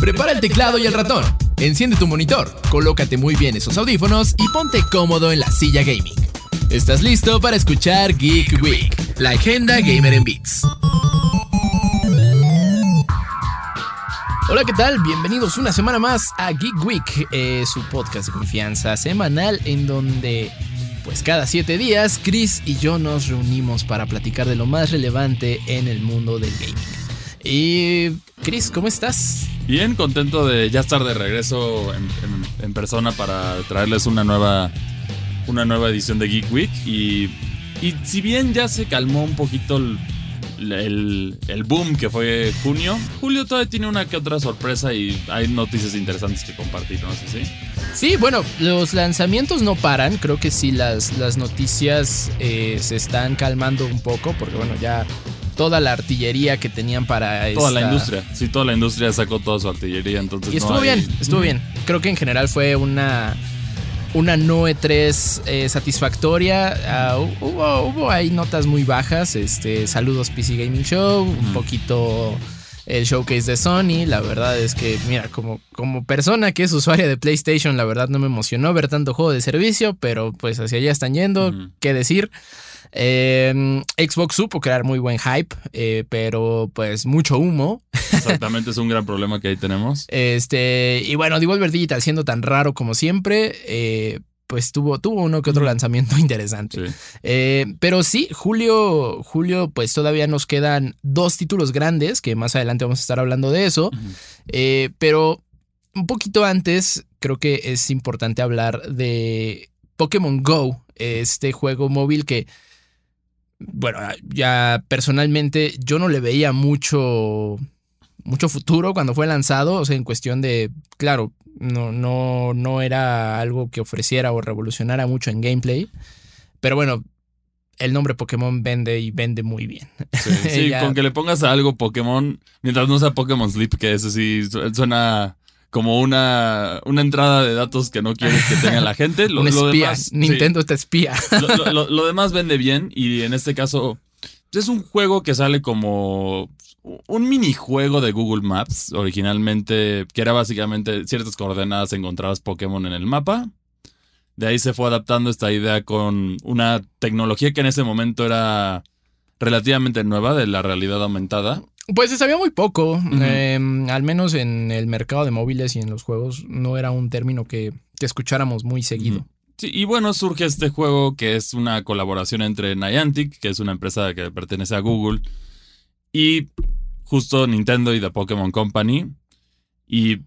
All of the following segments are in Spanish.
Prepara el teclado y el ratón. Enciende tu monitor, colócate muy bien esos audífonos y ponte cómodo en la silla gaming. ¿Estás listo para escuchar Geek Week? La agenda gamer en Beats. Hola, ¿qué tal? Bienvenidos una semana más a Geek Week, eh, su podcast de confianza semanal en donde, pues cada siete días, Chris y yo nos reunimos para platicar de lo más relevante en el mundo del gaming. Y Chris, ¿cómo estás? Bien, contento de ya estar de regreso en, en- en persona para traerles una nueva, una nueva edición de Geek Week. Y, y si bien ya se calmó un poquito el, el- el boom que fue junio, julio todavía tiene una que otra sorpresa y hay noticias interesantes que compartir, no sé si. Sí, bueno, los lanzamientos no paran. Creo que sí, las, las noticias eh, se están calmando un poco, porque bueno, ya toda la artillería que tenían para Toda la industria, sí, toda la industria sacó toda su artillería, entonces Y no estuvo hay- bien, estuvo bien. Creo que en general fue una, una no E3 eh, satisfactoria. Ah, hubo, hubo ahí notas muy bajas. Este, saludos PC Gaming Show, un Ujú. poquito el showcase de Sony. La verdad es que, mira, como, como persona que es usuaria de PlayStation, la verdad no me emocionó ver tanto juego de servicio, pero pues hacia allá están yendo. Ujú. ¿Qué decir? Eh, Xbox supo crear muy buen hype, eh, pero pues mucho humo. Exactamente, es un gran problema que ahí tenemos. Este, y bueno, Devolver Digital siendo tan raro como siempre, eh, pues tuvo, tuvo uno que otro Ujú. lanzamiento interesante. Sí. Eh, pero sí, Julio, Julio, pues todavía nos quedan dos títulos grandes, que más adelante vamos a estar hablando de eso. Eh, pero un poquito antes, creo que es importante hablar de Pokémon Go, este juego móvil que, bueno, ya personalmente yo no le veía mucho, mucho futuro cuando fue lanzado, o sea, en cuestión de, claro, no, no, no era algo que ofreciera o revolucionara mucho en gameplay, pero bueno. El nombre Pokémon vende y vende muy bien. Sí, sí, Ya. con que le pongas a algo Pokémon, mientras no sea Pokémon Sleep, que eso sí su- suena como una, una entrada de datos que no quieres que tenga la gente. Lo, Un lo espía. demás, sí, Nintendo te espía. lo, lo- lo- lo demás vende bien y en este caso es un juego que sale como un minijuego de Google Maps originalmente, que era básicamente ciertas coordenadas encontrabas Pokémon en el mapa. De ahí se fue adaptando esta idea con una tecnología que en ese momento era relativamente nueva de la realidad aumentada. Pues se sabía muy poco. Eh, al menos en el mercado de móviles y en los juegos no era un término que, que escucháramos muy seguido. Sí, y bueno, surge este juego que es una colaboración entre Niantic, que es una empresa que pertenece a Google, y justo Nintendo y The Pokémon Company. Y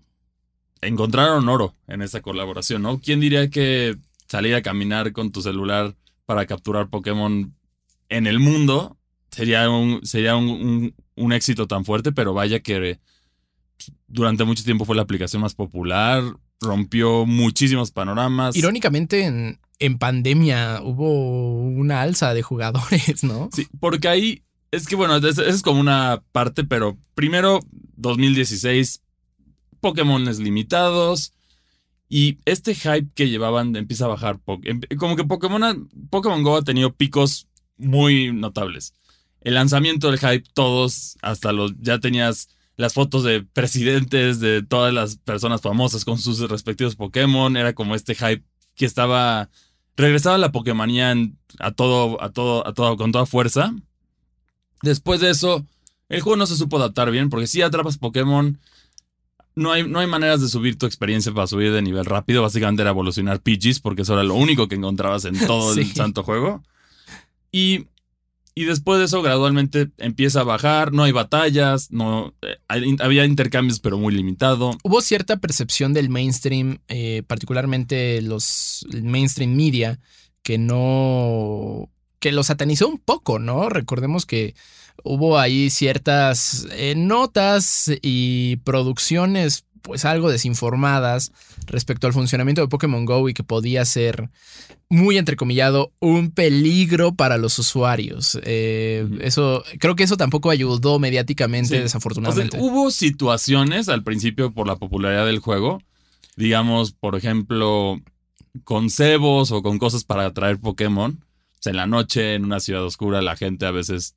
encontraron oro en esa colaboración, ¿no? ¿Quién diría que salir a caminar con tu celular para capturar Pokémon en el mundo sería un, sería un, un- un éxito tan fuerte? Pero vaya que durante mucho tiempo fue la aplicación más popular, rompió muchísimos panoramas. Irónicamente, en, en pandemia hubo una alza de jugadores, ¿no? Sí, porque ahí es que bueno, es, es como una parte, pero primero 2016, Pokémon limitados y este hype que llevaban empieza a bajar. em- Como que Pokémon, Pokémon Go ha tenido picos muy notables. El lanzamiento del hype, todos, hasta los, ya tenías las fotos de presidentes, de todas las personas famosas con sus respectivos Pokémon. Era como este hype que estaba, regresaba la Pokémonía en- a todo, a todo, a todo, con toda fuerza. Después de eso, el juego no se supo adaptar bien, porque si atrapas Pokémon, no hay, no hay maneras de subir tu experiencia para subir de nivel rápido. Básicamente era evolucionar Pidgeys, porque eso era lo único que encontrabas en todo el santo juego. Y, y después de eso, gradualmente empieza a bajar, no hay batallas, no, eh, había intercambios, pero muy limitado. Hubo cierta percepción del mainstream, eh, particularmente los mainstream media, que no. que lo satanizó un poco, ¿no? Recordemos que hubo ahí ciertas eh, notas y producciones, pues algo desinformadas respecto al funcionamiento de Pokémon Go y que podía ser muy entrecomillado, un peligro para los usuarios. Eh. Eso, creo que eso tampoco ayudó mediáticamente, Sí. O sea, desafortunadamente. hubo situaciones al principio por la popularidad del juego. Digamos, por ejemplo, con cebos o con cosas para atraer Pokémon. O sea, en la noche, en una ciudad oscura, la gente a veces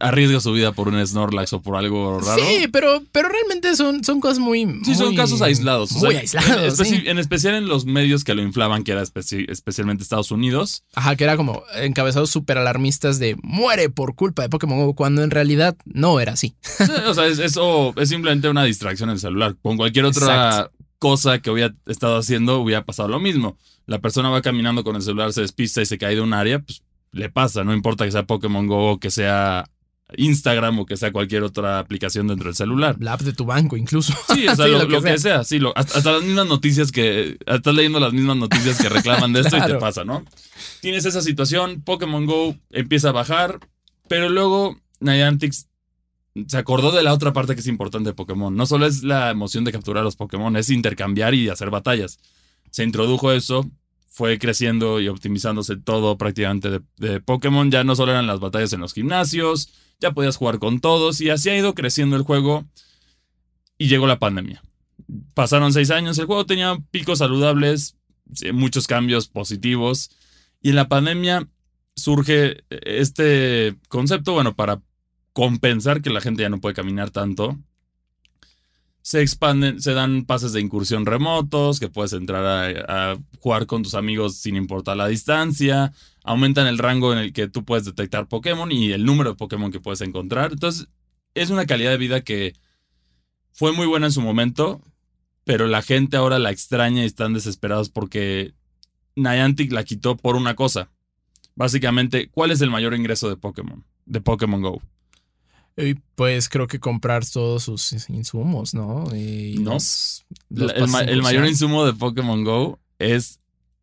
arriesga su vida por un Snorlax o por algo raro. Sí, pero, pero realmente son, son cosas muy. Sí, son casos aislados. o Muy sea, aislados. En, especi- sí. en especial en los medios que lo inflaban, que era especi- especialmente Estados Unidos. Ajá, que era como encabezados súper alarmistas de muere por culpa de Pokémon Go, cuando en realidad no era así. Sí, o sea, es, eso es simplemente una distracción en el celular. Con cualquier otra Exacto. cosa que hubiera estado haciendo, hubiera pasado lo mismo. La persona va caminando con el celular, se despista y se cae de un área, pues le pasa. No importa que sea Pokémon Go o que sea Instagram o que sea cualquier otra aplicación dentro del celular. La app de tu banco, incluso. Sí, o sea, Sí, lo, lo que lo que sea. sea, sí, lo- hasta, hasta las mismas noticias que. Estás leyendo las mismas noticias que reclaman de esto y te pasa, ¿no? Tienes esa situación, Pokémon Go empieza a bajar, pero luego Niantic se acordó de la otra parte que es importante de Pokémon. No solo es la emoción de capturar a los Pokémon, es intercambiar y hacer batallas. Se introdujo eso, fue creciendo y optimizándose todo prácticamente de, de Pokémon. Ya no solo eran las batallas en los gimnasios, ya podías jugar con todos y así ha ido creciendo el juego y llegó la pandemia. Pasaron seis años, el juego tenía picos saludables, muchos cambios positivos y en la pandemia surge este concepto, bueno, para compensar que la gente ya no puede caminar tanto. Se expanden, se dan pases de incursión remotos, que puedes entrar a, a jugar con tus amigos sin importar la distancia. Aumentan el rango en el que tú puedes detectar Pokémon y el número de Pokémon que puedes encontrar. Entonces, es una calidad de vida que fue muy buena en su momento, pero la gente ahora la extraña y están desesperados porque Niantic la quitó por una cosa. Básicamente, ¿cuál es el mayor ingreso de Pokémon? De Pokémon Go. Y pues creo que comprar todos sus insumos, ¿no? Y No. los- el, ma- mayor insumo de Pokémon Go es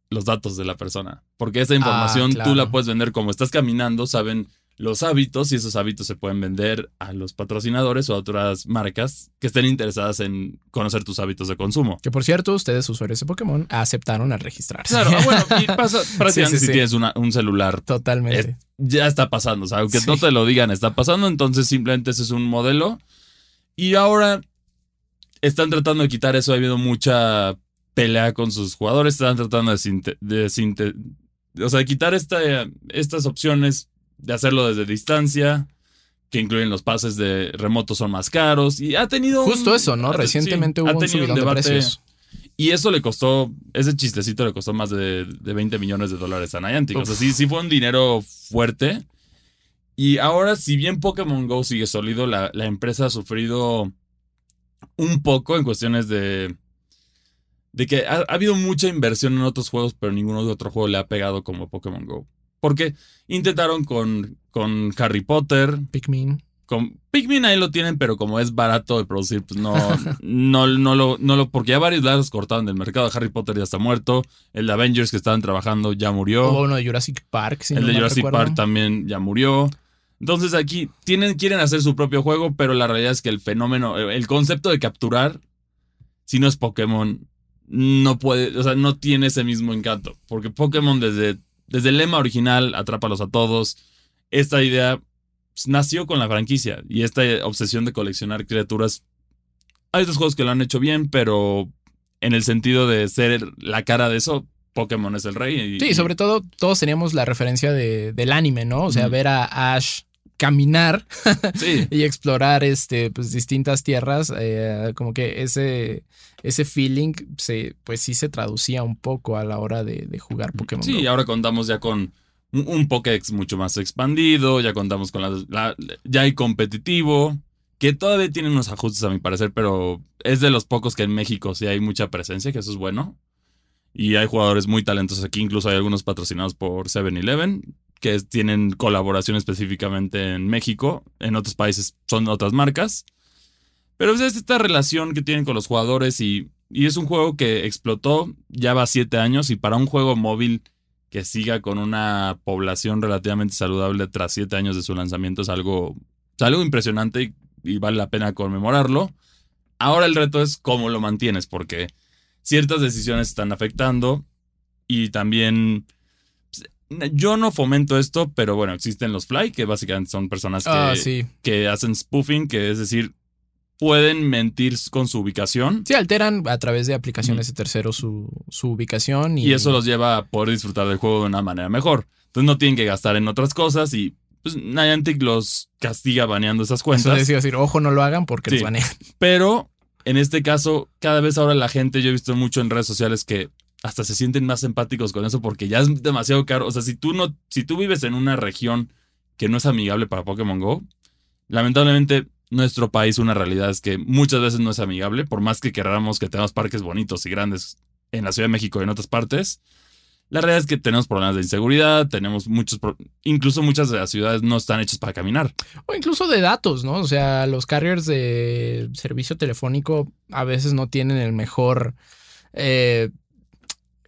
los datos de la persona. Porque esa información Ah, claro. tú la puedes vender como estás caminando, saben los hábitos y esos hábitos se pueden vender a los patrocinadores o a otras marcas que estén interesadas en conocer tus hábitos de consumo. Que por cierto, ustedes, usuarios de Pokémon, aceptaron al registrarse. Claro, ah, bueno, y pasa prácticamente Sí, sí, si sí. tienes una- un celular Totalmente. ya está pasando. O sea, aunque no te lo digan, está pasando. Entonces, simplemente ese es un modelo. Y ahora están tratando de quitar eso. Ha habido mucha pelea con sus jugadores. Están tratando de, sinte- de sinte- o sea, de quitar esta, estas opciones de hacerlo desde distancia, que incluyen los pases de remotos son más caros. Y ha tenido. un- Justo eso, ¿no? Recientemente sí, ha hubo un de precios. Y eso le costó, ese chistecito le costó más de, de 20 millones de dólares a Niantic. O sea, Uf. sí, sí fue un dinero fuerte. Y ahora, si bien Pokémon Go sigue sólido, la, la empresa ha sufrido un poco en cuestiones de. De que ha, ha habido mucha inversión en otros juegos, pero ninguno de otro juego le ha pegado como Pokémon Go. Porque intentaron con, con Harry Potter, Pikmin. con Pikmin ahí lo tienen, pero como es barato de producir, pues no, no, no lo, no lo, porque ya varios lados cortaron del mercado. Harry Potter ya está muerto. El de Avengers que estaban trabajando ya murió. Hubo uno de Jurassic Park. si el no de Jurassic recuerdo. Park también ya murió. Entonces aquí tienen, quieren hacer su propio juego, pero la realidad es que el fenómeno, el concepto de capturar, si no es Pokémon, no puede, o sea, no tiene ese mismo encanto. Porque Pokémon desde, desde el lema original, atrápalos a todos, esta idea nació con la franquicia y esta obsesión de coleccionar criaturas. Hay otros juegos que lo han hecho bien, pero en el sentido de ser la cara de eso, Pokémon es el rey. y- Sí, sobre todo todos teníamos la referencia de, del anime, ¿no? O sea, ver a Ash caminar Sí. y explorar este, pues, distintas tierras, eh, como que ese, ese feeling se, pues sí se traducía un poco a la hora de, de jugar Pokémon Sí, Go. ahora contamos ya con un, un Pokédex mucho más expandido, ya contamos con la, la- ya hay competitivo, que todavía tiene unos ajustes a mi parecer, pero es de los pocos que en México sí hay mucha presencia, que eso es bueno. Y hay jugadores muy talentosos aquí, incluso hay algunos patrocinados por 7-Eleven, que tienen colaboración específicamente en México, en otros países son otras marcas. Pero es esta relación que tienen con los jugadores y, y es un juego que explotó, ya va siete años y para un juego móvil que siga con una población relativamente saludable tras siete años de su lanzamiento es algo, es algo impresionante y, vale la pena conmemorarlo. Ahora el reto es cómo lo mantienes, porque ciertas decisiones están afectando y también pues, yo no fomento esto, pero bueno, existen los fly, que básicamente son personas que, Ah, sí. que hacen spoofing, que es decir, pueden mentir con su ubicación. Sí, alteran a través de aplicaciones de terceros su, su ubicación y, Y eso los lleva a poder disfrutar del juego de una manera mejor. Entonces no tienen que gastar en otras cosas y pues Niantic los castiga baneando esas cuentas. decía decir, ojo, no lo hagan porque Sí. los banean. Pero en este caso, cada vez ahora la gente, yo he visto mucho en redes sociales que hasta se sienten más empáticos con eso porque ya es demasiado caro. O sea, si tú no, si tú vives en una región que no es amigable para Pokémon Go, lamentablemente nuestro país una realidad es que muchas veces no es amigable, por más que queramos que tengamos parques bonitos y grandes en la Ciudad de México y en otras partes. La realidad es que tenemos problemas de inseguridad, tenemos muchos, incluso muchas de las ciudades no están hechas para caminar. O incluso de datos, ¿no? O sea, los carriers de servicio telefónico a veces no tienen el mejor. eh,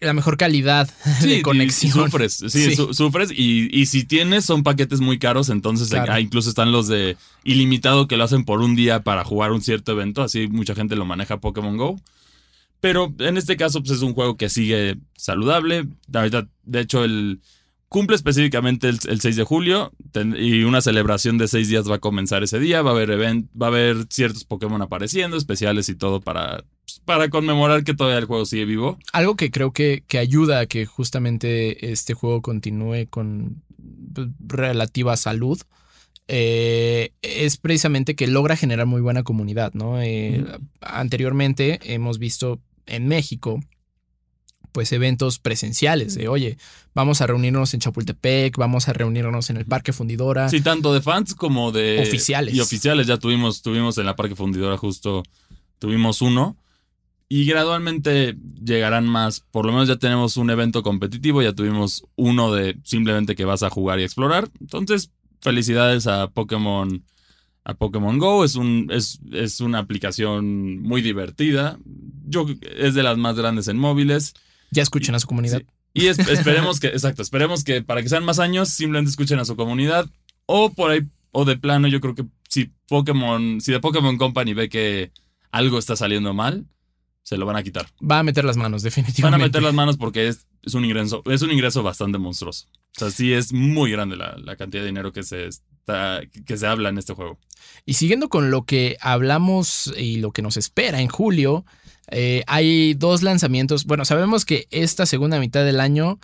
la mejor calidad Sí, de conexión. y sufres, sí, Sí. su- sufres. Y, y si tienes, son paquetes muy caros. Entonces, Claro. ah, incluso están los de ilimitado que lo hacen por un día para jugar un cierto evento. Así mucha gente lo maneja Pokémon Go. Pero en este caso, pues es un juego que sigue saludable. Ahorita, de hecho, el cumple específicamente el, el 6 de julio. ten- y una celebración de seis días va a comenzar ese día. Va a haber event, va a haber ciertos Pokémon apareciendo, especiales y todo para, para conmemorar que todavía el juego sigue vivo. Algo que creo que, que ayuda a que justamente este juego continúe con pues, relativa salud. eh, es precisamente que logra generar muy buena comunidad, ¿no? Eh. Anteriormente hemos visto en México, pues eventos presenciales de, oye, vamos a reunirnos en Chapultepec, vamos a reunirnos en el Parque Fundidora. Sí, tanto de fans como de Oficiales. Y oficiales ya tuvimos, tuvimos en la Parque Fundidora justo, tuvimos uno. Y gradualmente llegarán más. Por lo menos ya tenemos un evento competitivo, ya tuvimos uno de simplemente que vas a jugar y explorar. Entonces, felicidades a Pokémon. A Pokémon Go es, un, es, es una aplicación muy divertida. Yo, es de las más grandes en móviles. Ya escuchen a su comunidad. Sí. Y es- esperemos que, exacto, esperemos que para que sean más años, simplemente escuchen a su comunidad. O por ahí, o de plano, yo creo que si Pokémon, si de Pokémon Company ve que algo está saliendo mal, se lo van a quitar. Va a meter las manos, Van a definitivamente. meter las manos porque es, es un ingreso, es un ingreso bastante monstruoso. O sea, sí es muy grande la, la cantidad de dinero que se está, que se habla en este juego. Y siguiendo con lo que hablamos y lo que nos espera en julio, eh, hay dos lanzamientos. Bueno, sabemos que esta segunda mitad del año,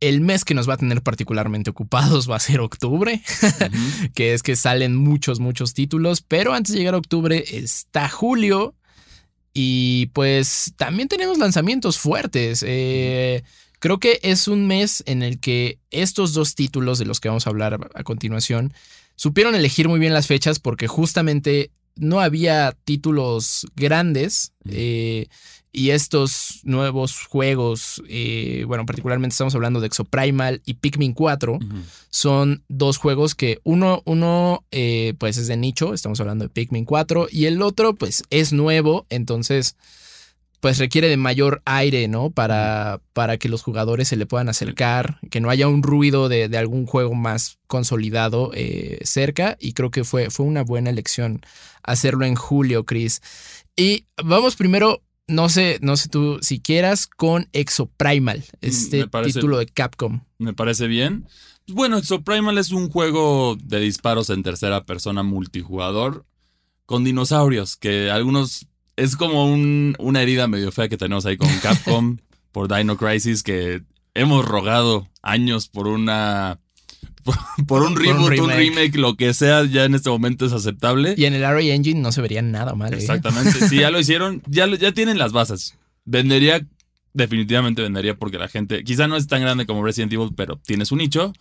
el mes que nos va a tener particularmente ocupados va a ser octubre, que es que salen muchos, muchos títulos, pero antes de llegar a octubre está julio y pues también tenemos lanzamientos fuertes. Eh, creo que es un mes en el que estos dos títulos de los que vamos a hablar a continuación supieron elegir muy bien las fechas porque justamente no había títulos grandes eh, y estos nuevos juegos, eh, bueno, particularmente estamos hablando de Exoprimal y Pikmin 4, Ujú. son dos juegos que uno, uno eh, pues es de nicho, estamos hablando de Pikmin 4, y el otro pues es nuevo, entonces pues requiere de mayor aire, ¿no? Para, para que los jugadores se le puedan acercar, que no haya un ruido de, de algún juego más consolidado eh, cerca, y creo que fue, fue una buena elección hacerlo en julio, Chris. Y vamos primero, no sé, no sé tú si quieras, con Exoprimal, este me parece- título de Capcom. Me parece bien. Bueno, Exoprimal es un juego de disparos en tercera persona multijugador con dinosaurios, que algunos es como un- una herida medio fea que tenemos ahí con Capcom por Dino Crisis, que hemos rogado años por una... Por, por un Por un reboot, un remake. lo que sea, ya en este momento es aceptable. Y en el RA Engine no se vería nada mal. ¿eh? Exactamente. Sí, ya lo hicieron, ya, lo- ya tienen las bases. Vendería, definitivamente vendería porque la gente, quizá no es tan grande como Resident Evil, pero tiene su nicho.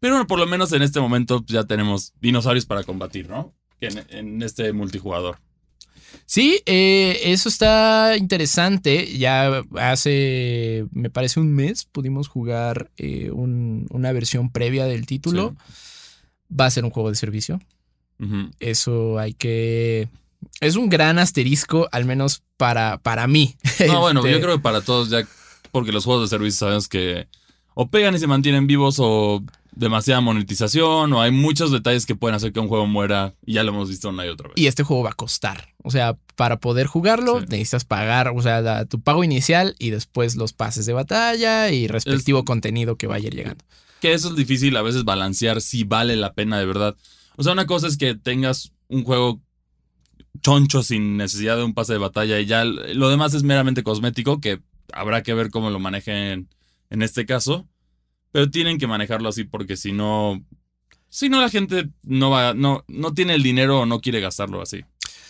Pero bueno, por lo menos en este momento ya tenemos dinosaurios para combatir, ¿no? En, en este multijugador. Sí, eh, eso está interesante. Ya hace, me parece un mes, pudimos jugar eh, un- una versión previa del título. Va a ser un juego de servicio. Eso hay que... Es un gran asterisco, al menos para, para mí. No, bueno, Este, yo creo que para todos ya, porque los juegos de servicio sabemos que o pegan y se mantienen vivos o demasiada monetización o hay muchos detalles que pueden hacer que un juego muera y ya lo hemos visto una y otra vez. Y este juego va a costar. O sea, para poder jugarlo Sí. necesitas pagar, o sea, la- tu pago inicial y después los pases de batalla y respectivo contenido que vaya a ir llegando. Que eso es difícil a veces balancear si vale la pena de verdad. O sea, una cosa es que tengas un juego choncho sin necesidad de un pase de batalla y ya lo demás es meramente cosmético, que habrá que ver cómo lo manejen en este caso. Pero tienen que manejarlo así porque si no, Si no, la gente no va, no, no tiene el dinero o no quiere gastarlo así.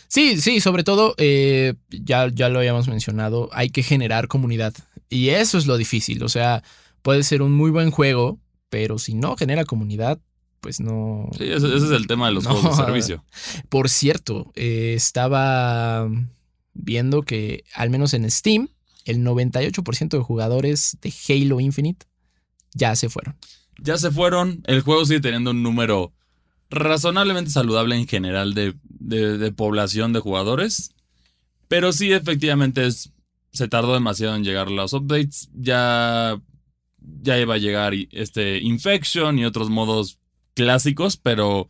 Sí, sí, sobre todo, eh, ya, ya lo habíamos mencionado, hay que generar comunidad. Y eso es lo difícil. O sea, puede ser un muy buen juego, pero si no genera comunidad, pues no. Sí, ese, ese es el tema de los No. juegos de servicio. Por cierto, eh, estaba viendo que al menos en Steam, el 98% de jugadores de Halo Infinite ya se fueron. Ya se fueron. El juego sigue teniendo un número razonablemente saludable en general de, de- población de jugadores. Pero sí, efectivamente, se tardó demasiado en llegar los updates. Ya, ya iba a llegar este Infection y otros modos clásicos, pero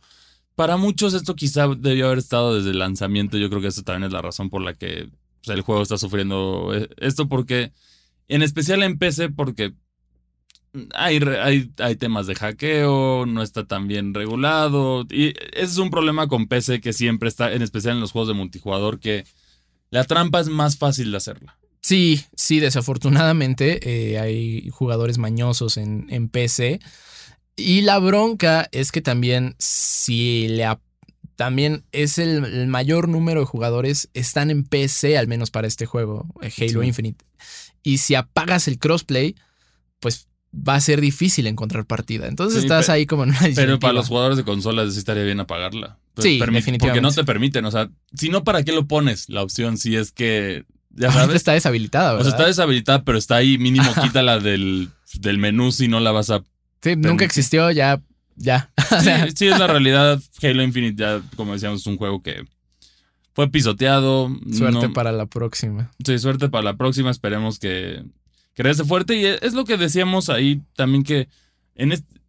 para muchos esto quizá debió haber estado desde el lanzamiento. Yo creo que eso también es la razón por la que el juego está sufriendo eh, esto, porque en especial en PC, porque hay, hay, hay temas de hackeo, no está tan bien regulado. Y ese es un problema con PC que siempre está, en especial en los juegos de multijugador, que la trampa es más fácil de hacerla. Sí, sí, desafortunadamente eh, hay jugadores mañosos en, en PC. Y la bronca es que también si le también es el, el mayor número de jugadores están en PC, al menos para este juego, eh, Halo Sí. Infinite. Y si apagas el crossplay, pues va a ser difícil encontrar partida. Entonces Sí, estás ahí como en una Pero para los jugadores de consolas sí estaría bien apagarla. Pues Sí, definitivamente. Porque no te permiten, o sea, si no, ¿para qué lo pones? La opción si es que, ya sabes, está deshabilitada, o ¿verdad? sea, está deshabilitada, pero está ahí, mínimo quítala del, del menú si no la vas a Sí, nunca existió, ya, ya. O Sí, es la realidad. Halo Infinite, ya, como decíamos, es un juego que fue pisoteado. suerte no- para la próxima. Sí, suerte para la próxima. Esperemos que, que regrese fuerte. Y es lo que decíamos ahí también que en este,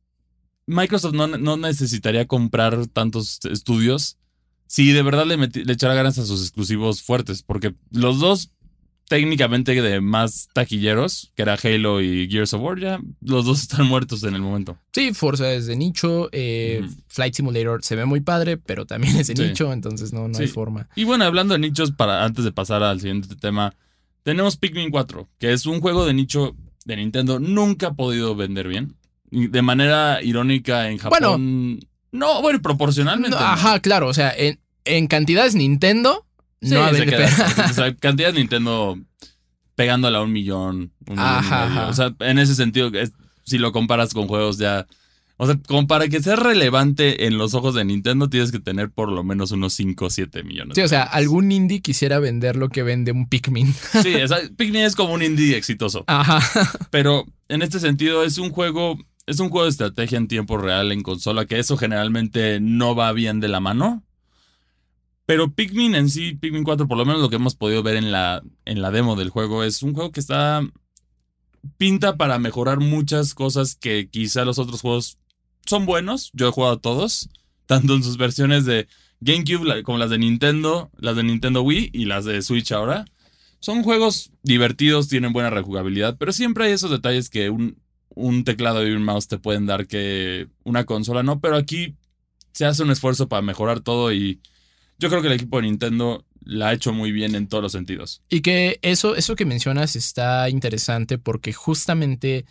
Microsoft no, no necesitaría comprar tantos estudios si de verdad le, meti- le echara ganas a sus exclusivos fuertes. Porque los dos técnicamente de más taquilleros, que era Halo y Gears of War, ya los dos están muertos en el momento. Sí, Forza es de nicho. eh. Flight Simulator se ve muy padre, pero también es de Sí. nicho, entonces no, no hay forma. Y bueno, hablando de nichos, para antes de pasar al siguiente tema, tenemos Pikmin 4, que es un juego de nicho de Nintendo, nunca ha podido vender bien. De manera irónica en Japón. no, bueno, proporcionalmente. No. ajá, claro, o sea, en, en cantidades Nintendo Sí, no pe- o sea, cantidad de Nintendo pegándola a un millón, un Ajá. O sea, en ese sentido, es- si lo comparas con juegos ya. O sea, como para que sea relevante en los ojos de Nintendo, tienes que tener por lo menos unos 5 o 7 millones. Sí, o sea, algún indie quisiera vender lo que vende un Pikmin. Sí, o sea, Pikmin es como un indie exitoso. Ajá. Pero en este sentido es un juego, es un juego de estrategia en tiempo real en consola, que eso generalmente no va bien de la mano. Pero Pikmin en sí, Pikmin 4, por lo menos lo que hemos podido ver en la, en la demo del juego, es un juego que está pinta para mejorar muchas cosas que quizá los otros juegos son buenos. Yo he jugado todos, tanto en sus versiones de GameCube como las de Nintendo, las de Nintendo Wii y las de Switch ahora. Son juegos divertidos, tienen buena rejugabilidad, pero siempre hay esos detalles que un, un teclado y un mouse te pueden dar que una consola no, pero aquí se hace un esfuerzo para mejorar todo y yo creo que el equipo de Nintendo la ha hecho muy bien en todos los sentidos. Y que eso, eso que mencionas está interesante porque justamente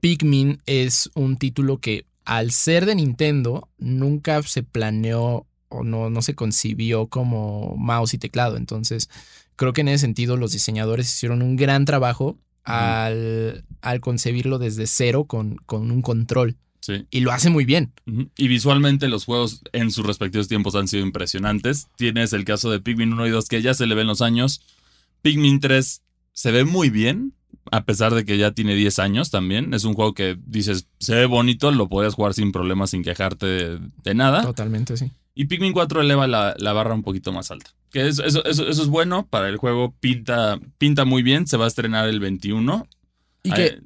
Pikmin es un título que al ser de Nintendo nunca se planeó o no, no se concibió como mouse y teclado. Entonces creo que en ese sentido los diseñadores hicieron un gran trabajo al, al concebirlo desde cero con, con un control. Sí. Y lo hace muy bien. Y visualmente los juegos en sus respectivos tiempos han sido impresionantes. Tienes el caso de Pikmin 1 y 2 que ya se le ven los años. Pikmin 3 se ve muy bien, a pesar de que ya tiene 10 años también. Es un juego que dices, se ve bonito, lo podías jugar sin problemas, sin quejarte de, de nada. Totalmente, sí. Y Pikmin 4 eleva la, la barra un poquito más alta. Que eso, eso, eso, eso es bueno para el juego, pinta, pinta muy bien, se va a estrenar el 21. Y que,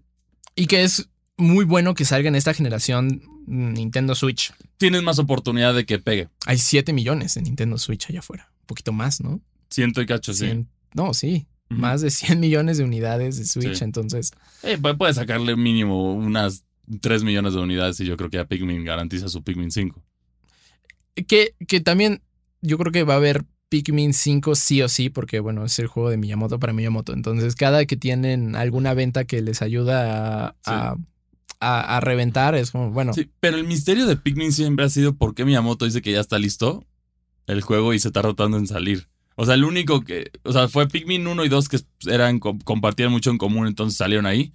y que es muy bueno que salga en esta generación Nintendo Switch. Tienes más oportunidad de que pegue. Hay 7 millones de Nintendo Switch allá afuera. Un poquito más, ¿no? Siento y cacho, sí. No, sí. Más de 100 millones de unidades de Switch. Sí. Entonces, Eh, pu- puede sacarle mínimo unas 3 millones de unidades y yo creo que ya Pikmin garantiza su Pikmin 5. que, que también yo creo que va a haber Pikmin 5 sí o sí, porque bueno, es el juego de Miyamoto para Miyamoto. Entonces, cada que tienen alguna venta que les ayuda a, a- a, reventar, es como, bueno, Sí, pero el misterio de Pikmin siempre ha sido por qué Miyamoto dice que ya está listo el juego y se está rotando en salir. O sea, el único que. O sea, fue Pikmin 1 y 2 que eran, co- compartían mucho en común, entonces salieron ahí.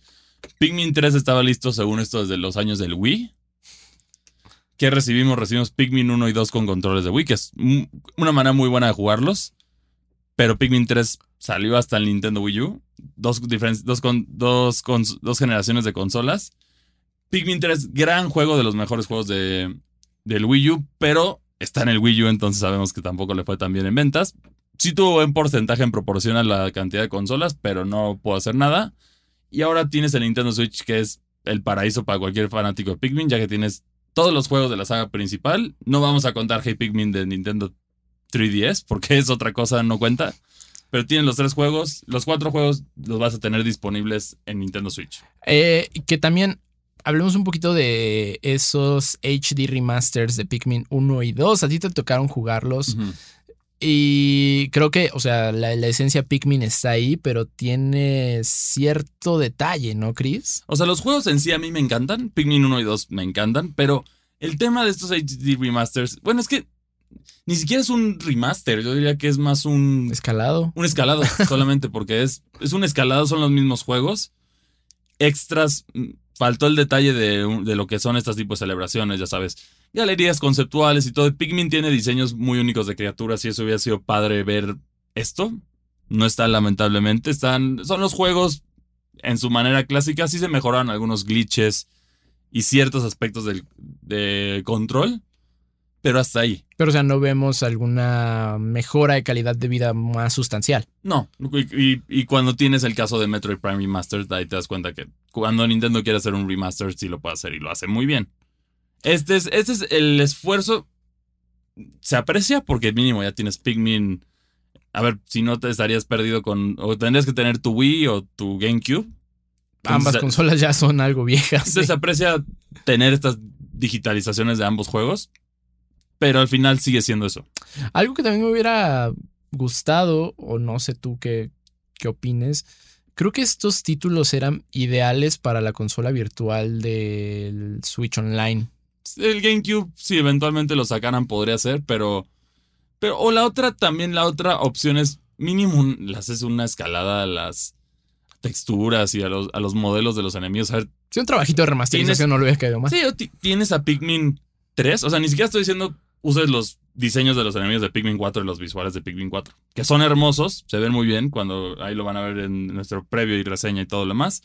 Pikmin 3 estaba listo, según esto, desde los años del Wii. ¿Qué recibimos? Recibimos Pikmin 1 y 2 con controles de Wii, que es una manera muy buena de jugarlos. Pero Pikmin 3 salió hasta el Nintendo Wii U. Dos, dos, con, dos, dos generaciones de consolas. Pikmin 3, gran juego de los mejores juegos de, del Wii U, pero está en el Wii U, entonces sabemos que tampoco le fue tan bien en ventas. Sí tuvo buen porcentaje en proporción a la cantidad de consolas, pero no puedo hacer nada. Y ahora tienes el Nintendo Switch, que es el paraíso para cualquier fanático de Pikmin, ya que tienes todos los juegos de la saga principal. No vamos a contar Hey Pikmin de Nintendo 3DS, porque es otra cosa, no cuenta. Pero tienes los tres juegos, los cuatro juegos los vas a tener disponibles en Nintendo Switch. Eh, que también hablemos un poquito de esos HD remasters de Pikmin 1 y 2. A ti te tocaron jugarlos. Y creo que, o sea, la, la esencia Pikmin está ahí, pero tiene cierto detalle, ¿no, Chris? O sea, los juegos en sí a mí me encantan. Pikmin 1 y 2 me encantan. Pero el tema de estos HD remasters, bueno, es que ni siquiera es un remaster. Yo diría que es más un, Escalado. un escalado solamente porque es, es un escalado, son los mismos juegos. Extras, faltó el detalle de, de lo que son estas tipos de celebraciones, ya sabes. Galerías conceptuales y todo. Pikmin tiene diseños muy únicos de criaturas y eso hubiera sido padre ver esto. No está lamentablemente. Están, son los juegos en su manera clásica. Sí se mejoraron algunos glitches y ciertos aspectos del, de control. Pero hasta ahí. Pero, o sea, no vemos alguna mejora de calidad de vida más sustancial. No, y, y- y cuando tienes el caso de Metroid Prime Remastered, ahí te das cuenta que cuando Nintendo quiere hacer un remaster, sí lo puede hacer y lo hace muy bien. Este es, este es el esfuerzo. Se aprecia porque mínimo ya tienes Pikmin. A ver, si no te estarías perdido con. O tendrías que tener tu Wii o tu GameCube. Ambas consolas ya son algo viejas. Entonces sí. se aprecia tener estas digitalizaciones de ambos juegos. Pero al final sigue siendo eso. Algo que también me hubiera gustado, o no sé tú qué, qué opines, creo que estos títulos eran ideales para la consola virtual del Switch Online. El GameCube, si eventualmente lo sacaran, podría ser, pero. Pero, o la otra, también la otra opción es mínimo le haces una escalada a las texturas y a los, a los modelos de los enemigos. A ver, Sí, un trabajito de remasterización no lo hubiera caído más. sí, tienes a Pikmin 3, o sea, ni siquiera estoy diciendo uses los diseños de los enemigos de Pikmin 4 y los visuales de Pikmin 4, que son hermosos, se ven muy bien, cuando ahí lo van a ver en nuestro previo y reseña y todo lo demás.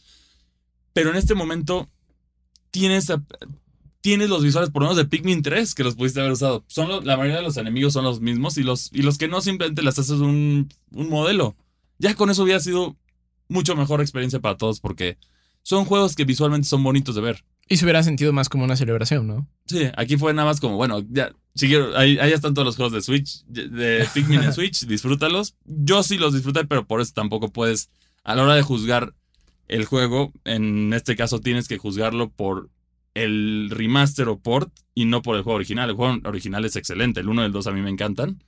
Pero en este momento tienes, tienes los visuales por lo menos de Pikmin 3 que los pudiste haber usado. Son los- la mayoría de los enemigos son los mismos y los, y los que no simplemente les haces un, un modelo. Ya con eso hubiera sido mucho mejor experiencia para todos porque son juegos que visualmente son bonitos de ver. Y se hubiera sentido más como una celebración, ¿no? Sí, aquí fue nada más como, bueno, ya, siguieron, ahí, ahí están todos los juegos de Switch, de Pikmin en Switch, disfrútalos. Yo sí los disfruté, pero por eso tampoco puedes, a la hora de juzgar el juego, en este caso tienes que juzgarlo por el remaster o port y no por el juego original. El juego original es excelente, el 1 y el 2 a mí me encantan,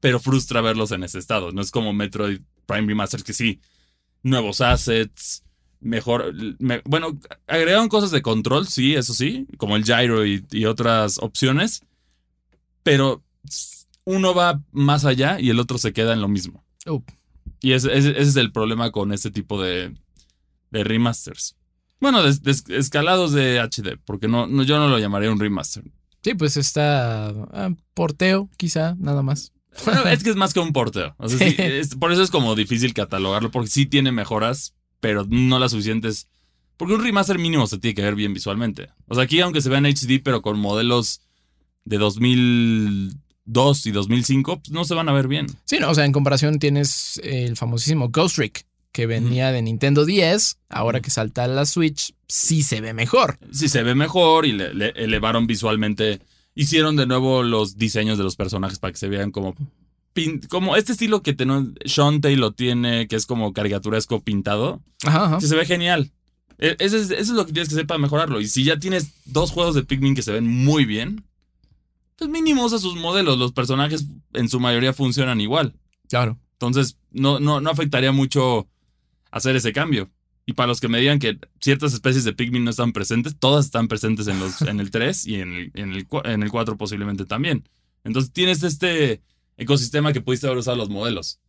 pero frustra verlos en ese estado. No es como Metroid Prime Remaster, que sí, nuevos assets, mejor. me- bueno, agregaron cosas de control, sí, eso sí, como el gyro y, y otras opciones, pero uno va más allá y el otro se queda en lo mismo. Y ese, ese- ese es el problema con este tipo de, de remasters. Bueno, de, de escalados de HD, porque no, no, yo no lo llamaría un remaster. Sí, pues está ah, porteo, quizá, nada más. Bueno, es que es más que un porteo. O sea, Sí. sí, es- por eso es como difícil catalogarlo, porque sí tiene mejoras, pero no las suficientes. Porque un remaster mínimo se tiene que ver bien visualmente. O sea, aquí aunque se vea en HD, pero con modelos de 2002 y 2005, pues no se van a ver bien. Sí, no, o sea, en comparación tienes el famosísimo Ghost Trick, que venía de Nintendo 10, ahora que salta a la Switch, sí se ve mejor. Sí se ve mejor y le, le elevaron visualmente. Hicieron de nuevo los diseños de los personajes para que se vean como... como este estilo que Shantae lo tiene, que es como caricaturesco pintado. Ajá, ajá. que se ve genial. E- Eso es, eso es lo que tienes que hacer para mejorarlo. Y si ya tienes dos juegos de Pikmin que se ven muy bien, pues mínimo usa sus modelos. Los personajes en su mayoría funcionan igual. Claro. Entonces, no, no, no afectaría mucho hacer ese cambio. Y para los que me digan que ciertas especies de Pikmin no están presentes, todas están presentes en, los, en el 3 y en el, en, el, en el 4 posiblemente también. Entonces tienes este ecosistema que pudiste haber usado los modelos.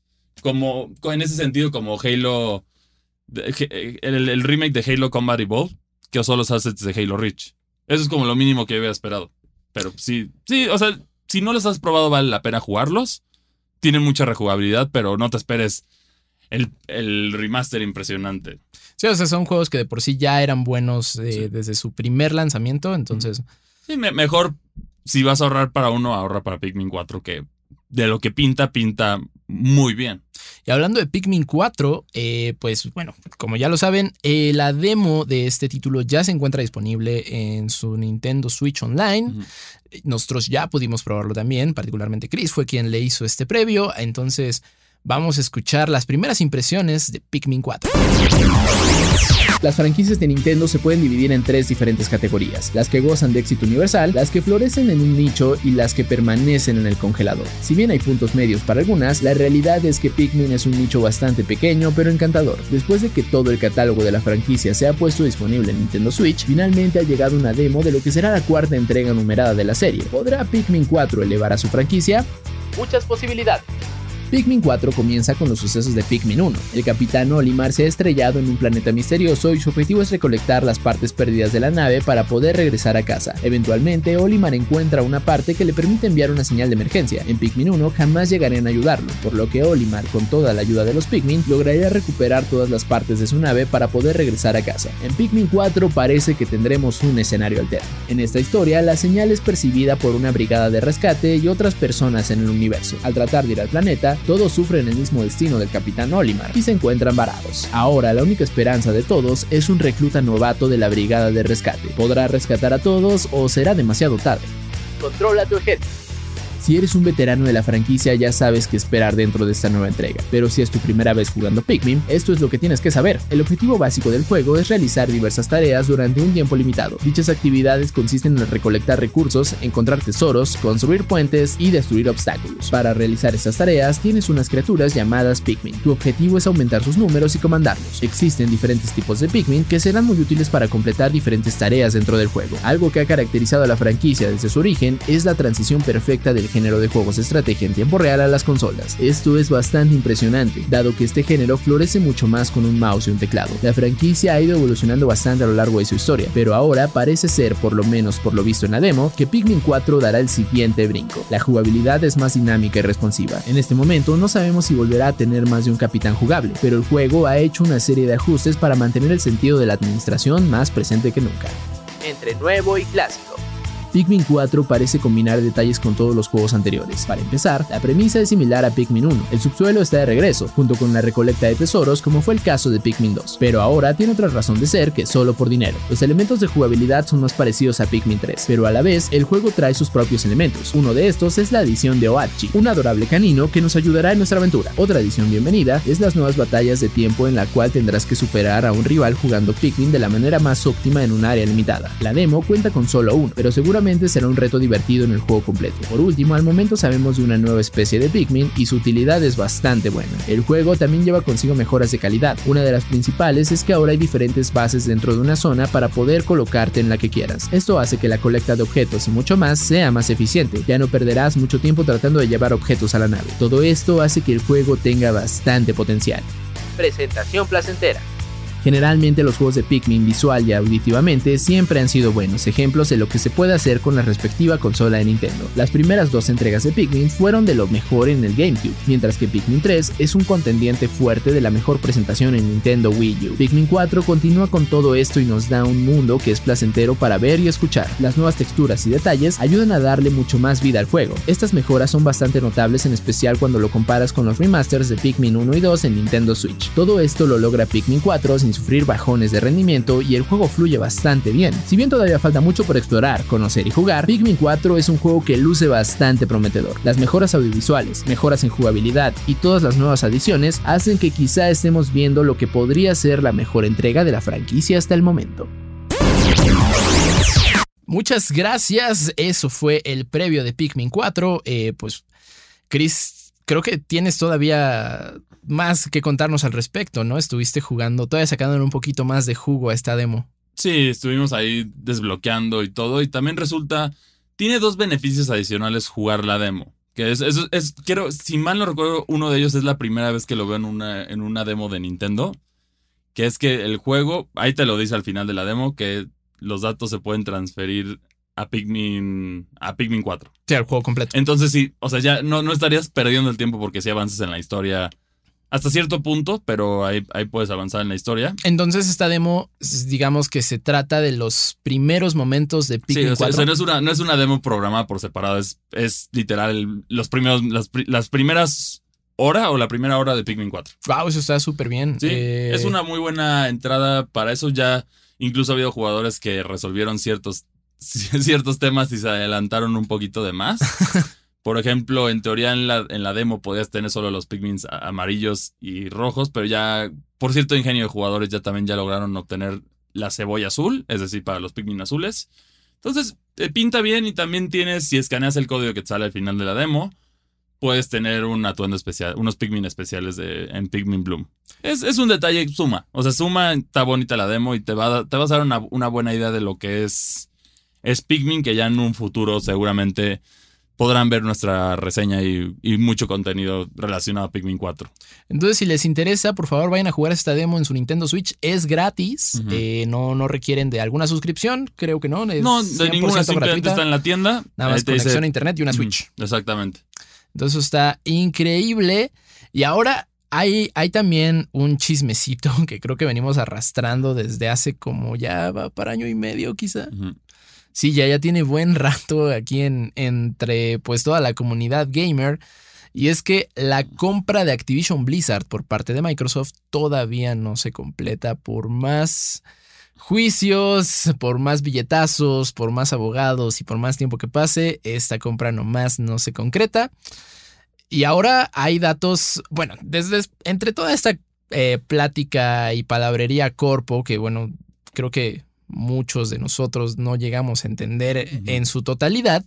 Como, en ese sentido, como Halo, el, el remake de Halo Combat Evolved, que usó los assets de Halo Reach. Eso es como lo mínimo que había esperado. Pero sí, sí, o sea, si no los has probado, vale la pena jugarlos. Tienen mucha rejugabilidad, pero no te esperes el, el remaster impresionante. Sí, o sea, son juegos que de por sí ya eran buenos eh, desde su primer lanzamiento, entonces... Sí, mejor si vas a ahorrar para uno, ahorra para Pikmin 4, que de lo que pinta, pinta muy bien. Y hablando de Pikmin 4, eh, pues bueno, como ya lo saben, eh, la demo de este título ya se encuentra disponible en su Nintendo Switch Online. Nosotros ya pudimos probarlo también, particularmente Chris fue quien le hizo este previo, entonces vamos a escuchar las primeras impresiones de Pikmin 4. Las franquicias de Nintendo se pueden dividir en tres diferentes categorías, las que gozan de éxito universal, las que florecen en un nicho y las que permanecen en el congelador. Si bien hay puntos medios para algunas, la realidad es que Pikmin es un nicho bastante pequeño pero encantador. Después de que todo el catálogo de la franquicia se ha puesto disponible en Nintendo Switch, finalmente ha llegado una demo de lo que será la cuarta entrega numerada de la serie. ¿Podrá Pikmin 4 elevar a su franquicia? Muchas posibilidades. Pikmin 4 comienza con los sucesos de Pikmin 1. El capitán Olimar se ha estrellado en un planeta misterioso y su objetivo es recolectar las partes perdidas de la nave para poder regresar a casa. Eventualmente, Olimar encuentra una parte que le permite enviar una señal de emergencia. En Pikmin 1 jamás llegarían a ayudarlo, por lo que Olimar, con toda la ayuda de los Pikmin, lograría recuperar todas las partes de su nave para poder regresar a casa. En Pikmin 4 parece que tendremos un escenario alterno. En esta historia, la señal es percibida por una brigada de rescate y otras personas en el universo. Al tratar de ir al planeta, todos sufren el mismo destino del capitán Olimar y se encuentran varados. Ahora la única esperanza de todos es un recluta novato de la brigada de rescate. ¿Podrá rescatar a todos o será demasiado tarde? Controla tu ejército. Si eres un veterano de la franquicia ya sabes qué esperar dentro de esta nueva entrega, pero si es tu primera vez jugando Pikmin, esto es lo que tienes que saber. El objetivo básico del juego es realizar diversas tareas durante un tiempo limitado. Dichas actividades consisten en recolectar recursos, encontrar tesoros, construir puentes y destruir obstáculos. Para realizar estas tareas tienes unas criaturas llamadas Pikmin. Tu objetivo es aumentar sus números y comandarlos. Existen diferentes tipos de Pikmin que serán muy útiles para completar diferentes tareas dentro del juego. Algo que ha caracterizado a la franquicia desde su origen es la transición perfecta del género de juegos estrategia en tiempo real a las consolas. Esto es bastante impresionante, dado que este género florece mucho más con un mouse y un teclado. La franquicia ha ido evolucionando bastante a lo largo de su historia, pero ahora parece ser, por lo menos por lo visto en la demo, que Pikmin 4 dará el siguiente brinco. La jugabilidad es más dinámica y responsiva. En este momento no sabemos si volverá a tener más de un capitán jugable, pero el juego ha hecho una serie de ajustes para mantener el sentido de la administración más presente que nunca. Entre nuevo y clásico. Pikmin 4 parece combinar detalles con todos los juegos anteriores. Para empezar, la premisa es similar a Pikmin 1. El subsuelo está de regreso, junto con la recolecta de tesoros como fue el caso de Pikmin 2, pero ahora tiene otra razón de ser que solo por dinero. Los elementos de jugabilidad son más parecidos a Pikmin 3, pero a la vez el juego trae sus propios elementos. Uno de estos es la adición de Oachi, un adorable canino que nos ayudará en nuestra aventura. Otra adición bienvenida es las nuevas batallas de tiempo en la cual tendrás que superar a un rival jugando Pikmin de la manera más óptima en un área limitada. La demo cuenta con solo uno, pero seguramente será un reto divertido en el juego completo. Por último, al momento sabemos de una nueva especie de Pikmin y su utilidad es bastante buena. El juego también lleva consigo mejoras de calidad. Una de las principales es que ahora hay diferentes bases dentro de una zona para poder colocarte en la que quieras. Esto hace que la colecta de objetos y mucho más sea más eficiente. Ya no perderás mucho tiempo tratando de llevar objetos a la nave. Todo esto hace que el juego tenga bastante potencial. Presentación placentera. Generalmente los juegos de Pikmin visual y auditivamente siempre han sido buenos ejemplos de lo que se puede hacer con la respectiva consola de Nintendo. Las primeras dos entregas de Pikmin fueron de lo mejor en el GameCube, mientras que Pikmin 3 es un contendiente fuerte de la mejor presentación en Nintendo Wii U. Pikmin 4 continúa con todo esto y nos da un mundo que es placentero para ver y escuchar. Las nuevas texturas y detalles ayudan a darle mucho más vida al juego. Estas mejoras son bastante notables en especial cuando lo comparas con los remasters de Pikmin 1 y 2 en Nintendo Switch. Todo esto lo logra Pikmin 4 sin sufrir bajones de rendimiento y el juego fluye bastante bien. Si bien todavía falta mucho por explorar, conocer y jugar, Pikmin 4 es un juego que luce bastante prometedor. Las mejoras audiovisuales, mejoras en jugabilidad y todas las nuevas adiciones hacen que quizá estemos viendo lo que podría ser la mejor entrega de la franquicia hasta el momento. Muchas gracias, eso fue el previo de Pikmin 4. Eh, pues Chris creo que tienes todavía más que contarnos al respecto, ¿no? Estuviste jugando, todavía sacándole un poquito más de jugo a esta demo. Sí, estuvimos ahí desbloqueando y todo. Y también resulta, tiene dos beneficios adicionales jugar la demo. Que es, es, es, quiero, si mal no recuerdo, uno de ellos es la primera vez que lo veo en una, en una demo de Nintendo. Que es que el juego, ahí te lo dice al final de la demo, que los datos se pueden transferir a Pikmin, a Pikmin 4. Sí, al juego completo. Entonces sí, o sea, ya no, no estarías perdiendo el tiempo porque si avances en la historia hasta cierto punto, pero ahí, ahí puedes avanzar en la historia. Entonces esta demo, digamos que se trata de los primeros momentos de Pikmin Sí, o sea, 4. o sea, no, es una, no es una demo programada por separado, es, es literal los primeros, las, las primeras hora o la primera hora de Pikmin 4. Wow, eso está súper bien. Sí, Eh, es una muy buena entrada para eso. Ya incluso ha habido jugadores que resolvieron ciertos, ciertos temas y se adelantaron un poquito de más. Por ejemplo, en teoría en la, en la demo podías tener solo los Pikmins a- amarillos y rojos, pero ya por cierto ingenio de jugadores ya también ya lograron obtener la cebolla azul, es decir, para los Pikmin azules. Entonces, pinta bien y también tienes, si escaneas el código que te sale al final de la demo, puedes tener un atuendo especial, unos Pikmin especiales de, en Pikmin Bloom. Es, es un detalle, suma. O sea, suma, está bonita la demo y te, va te vas a dar una, una buena idea de lo que es, es Pikmin, que ya en un futuro seguramente podrán ver nuestra reseña y, y mucho contenido relacionado a Pikmin 4. Entonces, si les interesa, por favor, vayan a jugar esta demo en su Nintendo Switch. Es gratis. Eh, no, no requieren de alguna suscripción. Creo que no. Es No, de 100% ninguna, simplemente gratuita. está en la tienda. Nada más dice- conexión a internet y una Switch. Exactamente. Entonces está increíble. Y ahora hay, hay también un chismecito que creo que venimos arrastrando desde hace como ya va para año y medio quizá. Ujú. Sí, ya, ya tiene buen rato aquí en, entre pues toda la comunidad gamer. Y es que la compra de Activision Blizzard por parte de Microsoft todavía no se completa por más juicios, por más billetazos, por más abogados y por más tiempo que pase. Esta compra nomás no se concreta. Y ahora hay datos, bueno, desde entre toda esta eh, plática y palabrería corpo, que bueno, creo que muchos de nosotros no llegamos a entender Ujú. en su totalidad,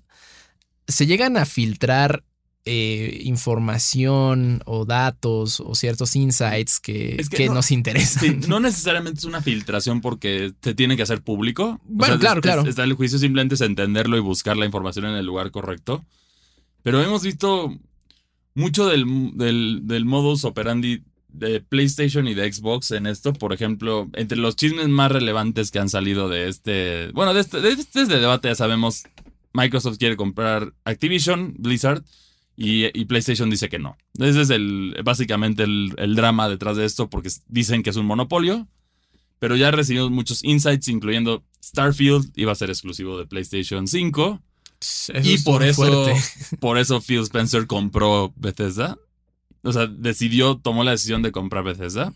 se llegan a filtrar eh, información o datos o ciertos insights que, Es que que no- nos interesan. Sí, no necesariamente es una filtración porque te tiene que hacer público. Bueno, claro, es- claro. es- Está el juicio simplemente es entenderlo y buscar la información en el lugar correcto. Pero hemos visto mucho del, del, del modus operandi de PlayStation y de Xbox en esto. Por ejemplo, entre los chismes más relevantes que han salido de este. Bueno, de este, de este debate ya sabemos. Microsoft quiere comprar Activision, Blizzard. Y, y PlayStation dice que no. Ese es el, básicamente el, el drama detrás de esto, porque dicen que es un monopolio. Pero ya recibimos muchos insights, incluyendo Starfield iba a ser exclusivo de PlayStation 5. Eso y por eso, fuerte. por eso Phil Spencer compró Bethesda. O sea, decidió, tomó la decisión de comprar Bethesda.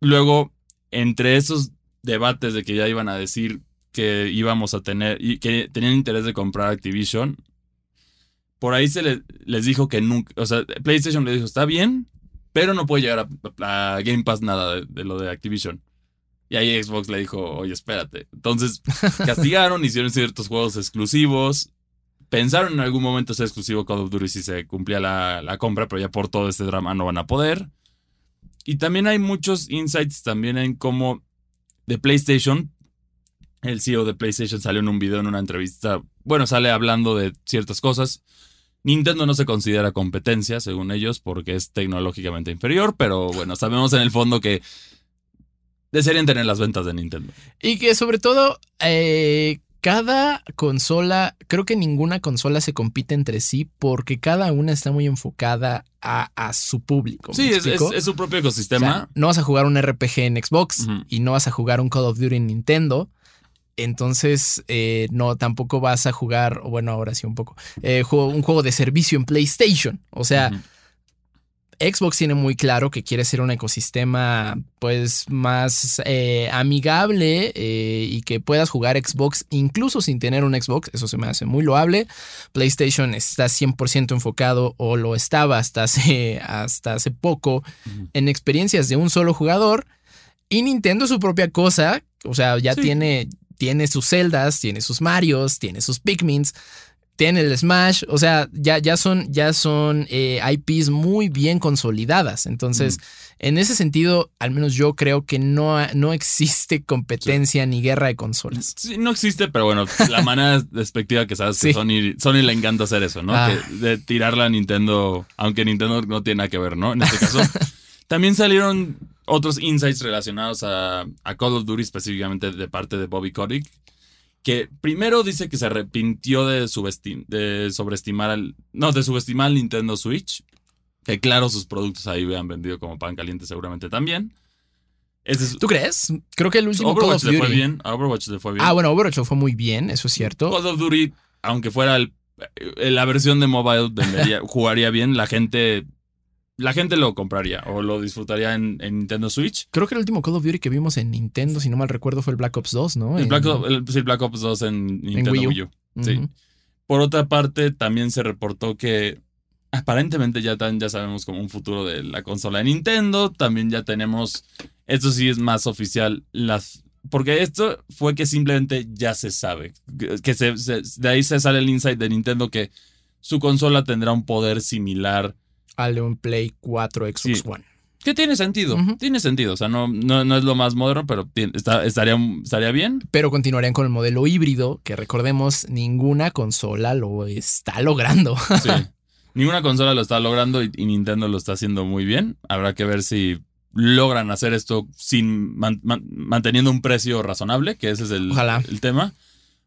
Luego, entre esos debates de que ya iban a decir que íbamos a tener, y que tenían interés de comprar Activision, por ahí se le- les dijo que nunca, o sea, PlayStation le dijo, está bien, pero no puede llegar a, a Game Pass nada de, de lo de Activision. Y ahí Xbox le dijo, oye, espérate. Entonces, castigaron, hicieron ciertos juegos exclusivos. Pensaron en algún momento ser exclusivo Call of Duty si se cumplía la, la compra, pero ya por todo este drama no van a poder. Y también hay muchos insights también en cómo de PlayStation, el CEO de PlayStation salió en un video, en una entrevista, bueno, sale hablando de ciertas cosas. Nintendo no se considera competencia, según ellos, porque es tecnológicamente inferior, pero bueno, sabemos en el fondo que desearían tener las ventas de Nintendo. Y que sobre todo, eh, cada consola, creo que ninguna consola se compite entre sí porque cada una está muy enfocada a, a su público. ¿me Sí, es, es- su propio O ecosistema. sea, no vas a jugar un RPG en Xbox y no vas a jugar un Call of Duty en Nintendo. Entonces, eh, no, tampoco vas a jugar, bueno, ahora sí un poco, eh, un juego de servicio en PlayStation. O sea. Xbox tiene muy claro que quiere ser un ecosistema pues más eh, amigable eh, y que puedas jugar Xbox incluso sin tener un Xbox, eso se me hace muy loable. PlayStation está 100% enfocado o lo estaba hasta hace, hasta hace poco en experiencias de un solo jugador y Nintendo su propia cosa, o sea, ya Sí. tiene, tiene sus Zeldas, tiene sus Marios, tiene sus Pikmins. Tiene el Smash, o sea, ya, ya son, ya son eh, IPs muy bien consolidadas. Entonces, en ese sentido, al menos yo creo que no, no existe competencia ni guerra de consolas. Sí, no existe, pero bueno, la manera despectiva que sabes que. Sony, Sony le encanta hacer eso, ¿no? Ah. Que- de tirarla a Nintendo, aunque Nintendo no tiene nada que ver, ¿no? En este caso. También salieron otros insights relacionados a, a Call of Duty, específicamente de parte de Bobby Kotick, que primero dice que se arrepintió de, de sobreestimar al. No, de subestimar al Nintendo Switch. Que claro, sus productos ahí han vendido como pan caliente seguramente también. Es, ¿Tú crees? Creo que el último Call Overwatch le fue bien. A Overwatch le fue bien. Ah, bueno, Overwatch fue muy bien, eso es cierto. Call of Duty, aunque fuera el- eh, la versión de mobile, vendería- jugaría bien, la gente, la gente lo compraría o lo disfrutaría en, en Nintendo Switch. Creo que el último Call of Duty que vimos en Nintendo, si no mal recuerdo, fue el Black Ops 2, ¿no? El En- Black, Ops- el- sí, Black Ops 2 en Nintendo Wii U. Wii U. sí. Por otra parte, también se reportó que aparentemente ya, tan, ya sabemos como un futuro de la consola de Nintendo. También ya tenemos, esto sí es más oficial, las... Porque esto fue que simplemente ya se sabe. Que que se- se- de ahí se sale el insight de Nintendo que su consola tendrá un poder similar. Al de un Play 4 Xbox Sí. One. Que tiene sentido. Tiene sentido. O sea, no, no, no es lo más moderno, pero tiene- está- estaría, estaría bien. Pero continuarían con el modelo híbrido, que recordemos, ninguna consola lo está logrando. Sí. Ninguna consola lo está logrando y, y Nintendo lo está haciendo muy bien. Habrá que ver si logran hacer esto sin man- man- manteniendo un precio razonable, que ese es el, Ojalá. el tema.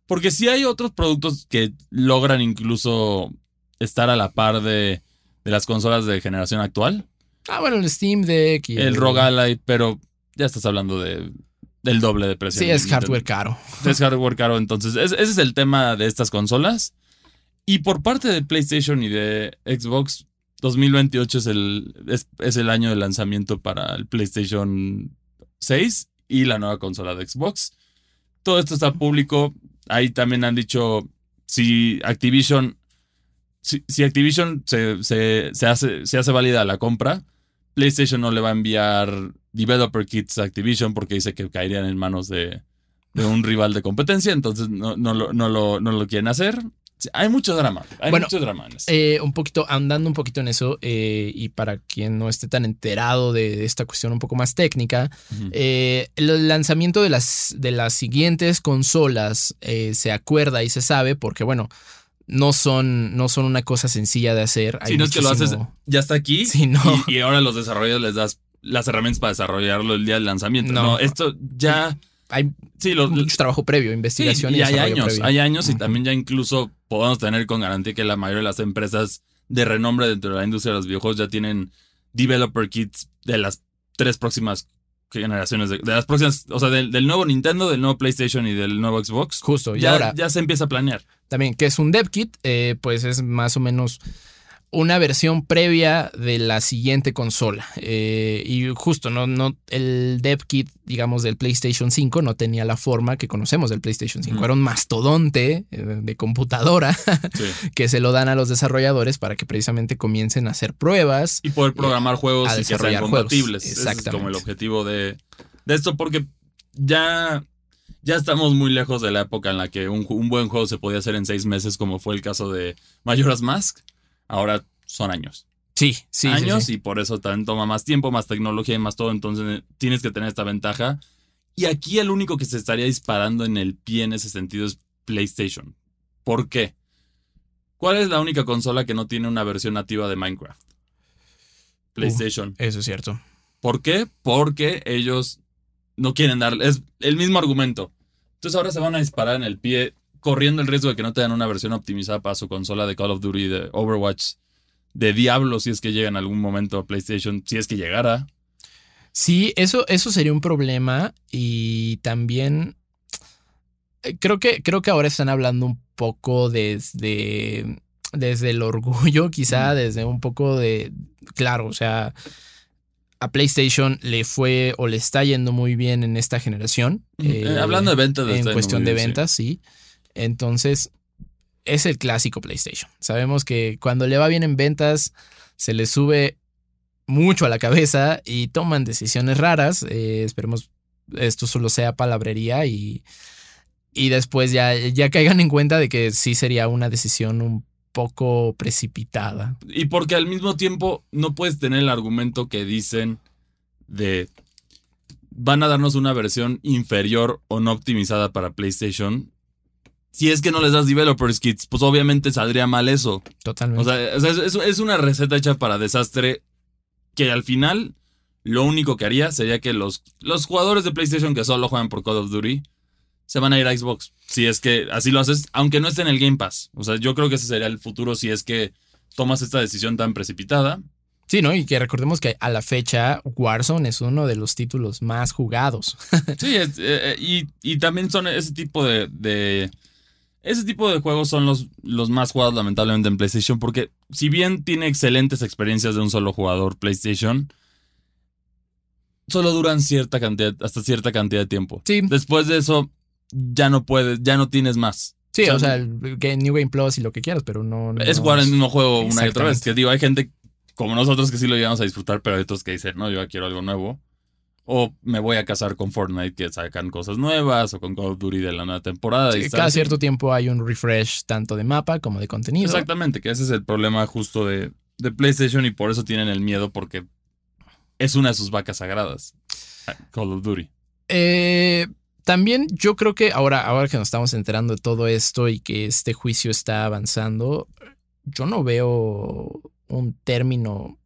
Porque si hay otros productos que logran incluso estar a la par de, de las consolas de generación actual. Ah, bueno, el Steam Deck y El ROG Ally, pero ya estás hablando de del doble de precio. Sí, es hardware caro. Es hardware caro, entonces es- ese es el tema de estas consolas. Y por parte de PlayStation y de Xbox, 2028 es el, es, es el año de lanzamiento para el PlayStation 6 y la nueva consola de Xbox. Todo esto está público. Ahí también han dicho si Activision, si, si Activision se, se- se hace, se hace válida la compra, PlayStation no le va a enviar developer kits a Activision porque dice que caerían en manos de, de un rival de competencia, entonces no, no, lo, no, lo, no lo quieren hacer. Hay mucho drama, hay Bueno, mucho drama en esto. Eh, un poquito, andando un poquito en eso, eh, y para quien no esté tan enterado de, de esta cuestión un poco más técnica, eh, el lanzamiento de las, de las siguientes consolas eh, se acuerda y se sabe porque, bueno, no son, no son una cosa sencilla de hacer. Hay si no es que lo haces, ya está aquí Sí, no. y, y ahora los desarrolladores les das las herramientas para desarrollarlo el día del lanzamiento. No, No. esto ya... Hay Sí, lo, mucho trabajo previo, Sí, investigación y y, hay años, previo. hay años y también ya incluso podemos tener con garantía que la mayoría de las empresas de renombre dentro de la industria de los videojuegos ya tienen developer kits de las tres próximas generaciones, de, de las próximas, o sea, del, del nuevo Nintendo, del nuevo PlayStation y del nuevo Xbox. Justo, y Ya, ahora ya se empieza a planear. también, que es un dev kit, eh, pues es más o menos una versión previa de la siguiente consola. Eh, y justo, no, no, el dev kit, digamos, del PlayStation 5 no tenía la forma que conocemos del PlayStation 5. Ujú. Era un mastodonte eh, de computadora Sí. que se lo dan a los desarrolladores para que precisamente comiencen a hacer pruebas. Y poder programar juegos a y que sean desarrollar juegos. compatibles. Ese es como el Exactamente. objetivo de, de esto, porque ya, ya estamos muy lejos de la época en la que un, un buen juego se podía hacer en seis meses, como fue el caso de Majora's Mask. Ahora son años. Sí, sí. años sí. y por eso también toma más tiempo, más tecnología y más todo. Entonces eh, tienes que tener esta ventaja. Y aquí el único que se estaría disparando en el pie en ese sentido es PlayStation. ¿Por qué? ¿Cuál es la única consola que no tiene una versión nativa de Minecraft? PlayStation. Eso es cierto. ¿Por qué? Porque ellos no quieren darle. Es el mismo argumento. Entonces ahora se van a disparar en el pie, corriendo el riesgo de que no tengan una versión optimizada para su consola de Call of Duty, de Overwatch, de Diablo, si es que llega en algún momento a PlayStation, si es que llegara. Sí, eso, eso sería un problema y también eh, creo que, creo que ahora están hablando un poco desde, desde el orgullo, quizá, Mm. desde un poco de, claro, o sea, a PlayStation le fue o le está yendo muy bien en esta generación. Eh, eh, hablando de ventas, le en cuestión de sí. ventas, sí. Entonces, es el clásico PlayStation. Sabemos que cuando le va bien en ventas, se le sube mucho a la cabeza y toman decisiones raras. Eh, esperemos esto solo sea palabrería y y después ya, ya caigan en cuenta de que sí sería una decisión un poco precipitada. Y porque al mismo tiempo no puedes tener el argumento que dicen de van a darnos una versión inferior o no optimizada para PlayStation. Si es que no les das developers kits, pues obviamente saldría mal eso. Totalmente. O sea, es, es una receta hecha para desastre que al final lo único que haría sería que los, los jugadores de PlayStation que solo juegan por Call of Duty se van a ir a Xbox. Si es que así lo haces, aunque no esté en el Game Pass. O sea, yo creo que ese sería el futuro si es que tomas esta decisión tan precipitada. Sí, ¿no? Y que recordemos que a la fecha Warzone es uno de los títulos más jugados. sí, es, eh, y, y, también son ese tipo de, de, Ese tipo de juegos son los, los más jugados lamentablemente en PlayStation porque si bien tiene excelentes experiencias de un solo jugador PlayStation, solo duran cierta cantidad, hasta cierta cantidad de tiempo. Sí. Después de eso, ya no puedes, ya no tienes más. Sí, o sea, el New Game Plus y lo que quieras, pero no. no es jugar el mismo juego una y otra vez. Que digo, hay gente como nosotros que sí lo llevamos a disfrutar, pero hay otros que dicen, no, yo quiero algo nuevo. O me voy a casar con Fortnite que sacan cosas nuevas, o con Call of Duty de la nueva temporada. Sí, cada cierto tiempo hay un refresh tanto de mapa como de contenido. Exactamente, que ese es el problema justo de, de PlayStation y por eso tienen el miedo, porque es una de sus vacas sagradas. Call of Duty. Eh, también yo creo que ahora, ahora que nos estamos enterando de todo esto y que este juicio está avanzando, yo no veo un término,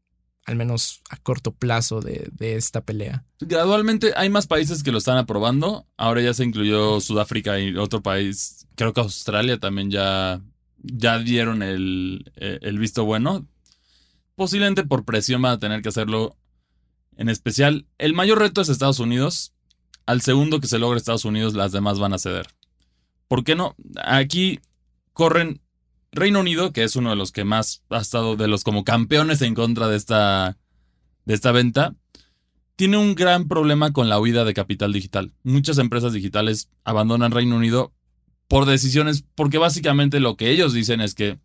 al menos a corto plazo, de, esta pelea. Gradualmente hay más países que lo están aprobando. Ahora ya se incluyó Sudáfrica y otro país, creo que Australia también ya, ya dieron el, el visto bueno. Posiblemente por presión van a tener que hacerlo en especial. El mayor reto es Estados Unidos. Al segundo que se logre Estados Unidos, las demás van a ceder. ¿Por qué no? Aquí corren Reino Unido, que es uno de los que más ha estado de los como campeones en contra de esta, de esta venta, tiene un gran problema con la huida de capital digital. Muchas empresas digitales abandonan Reino Unido por decisiones, porque básicamente lo que ellos dicen es que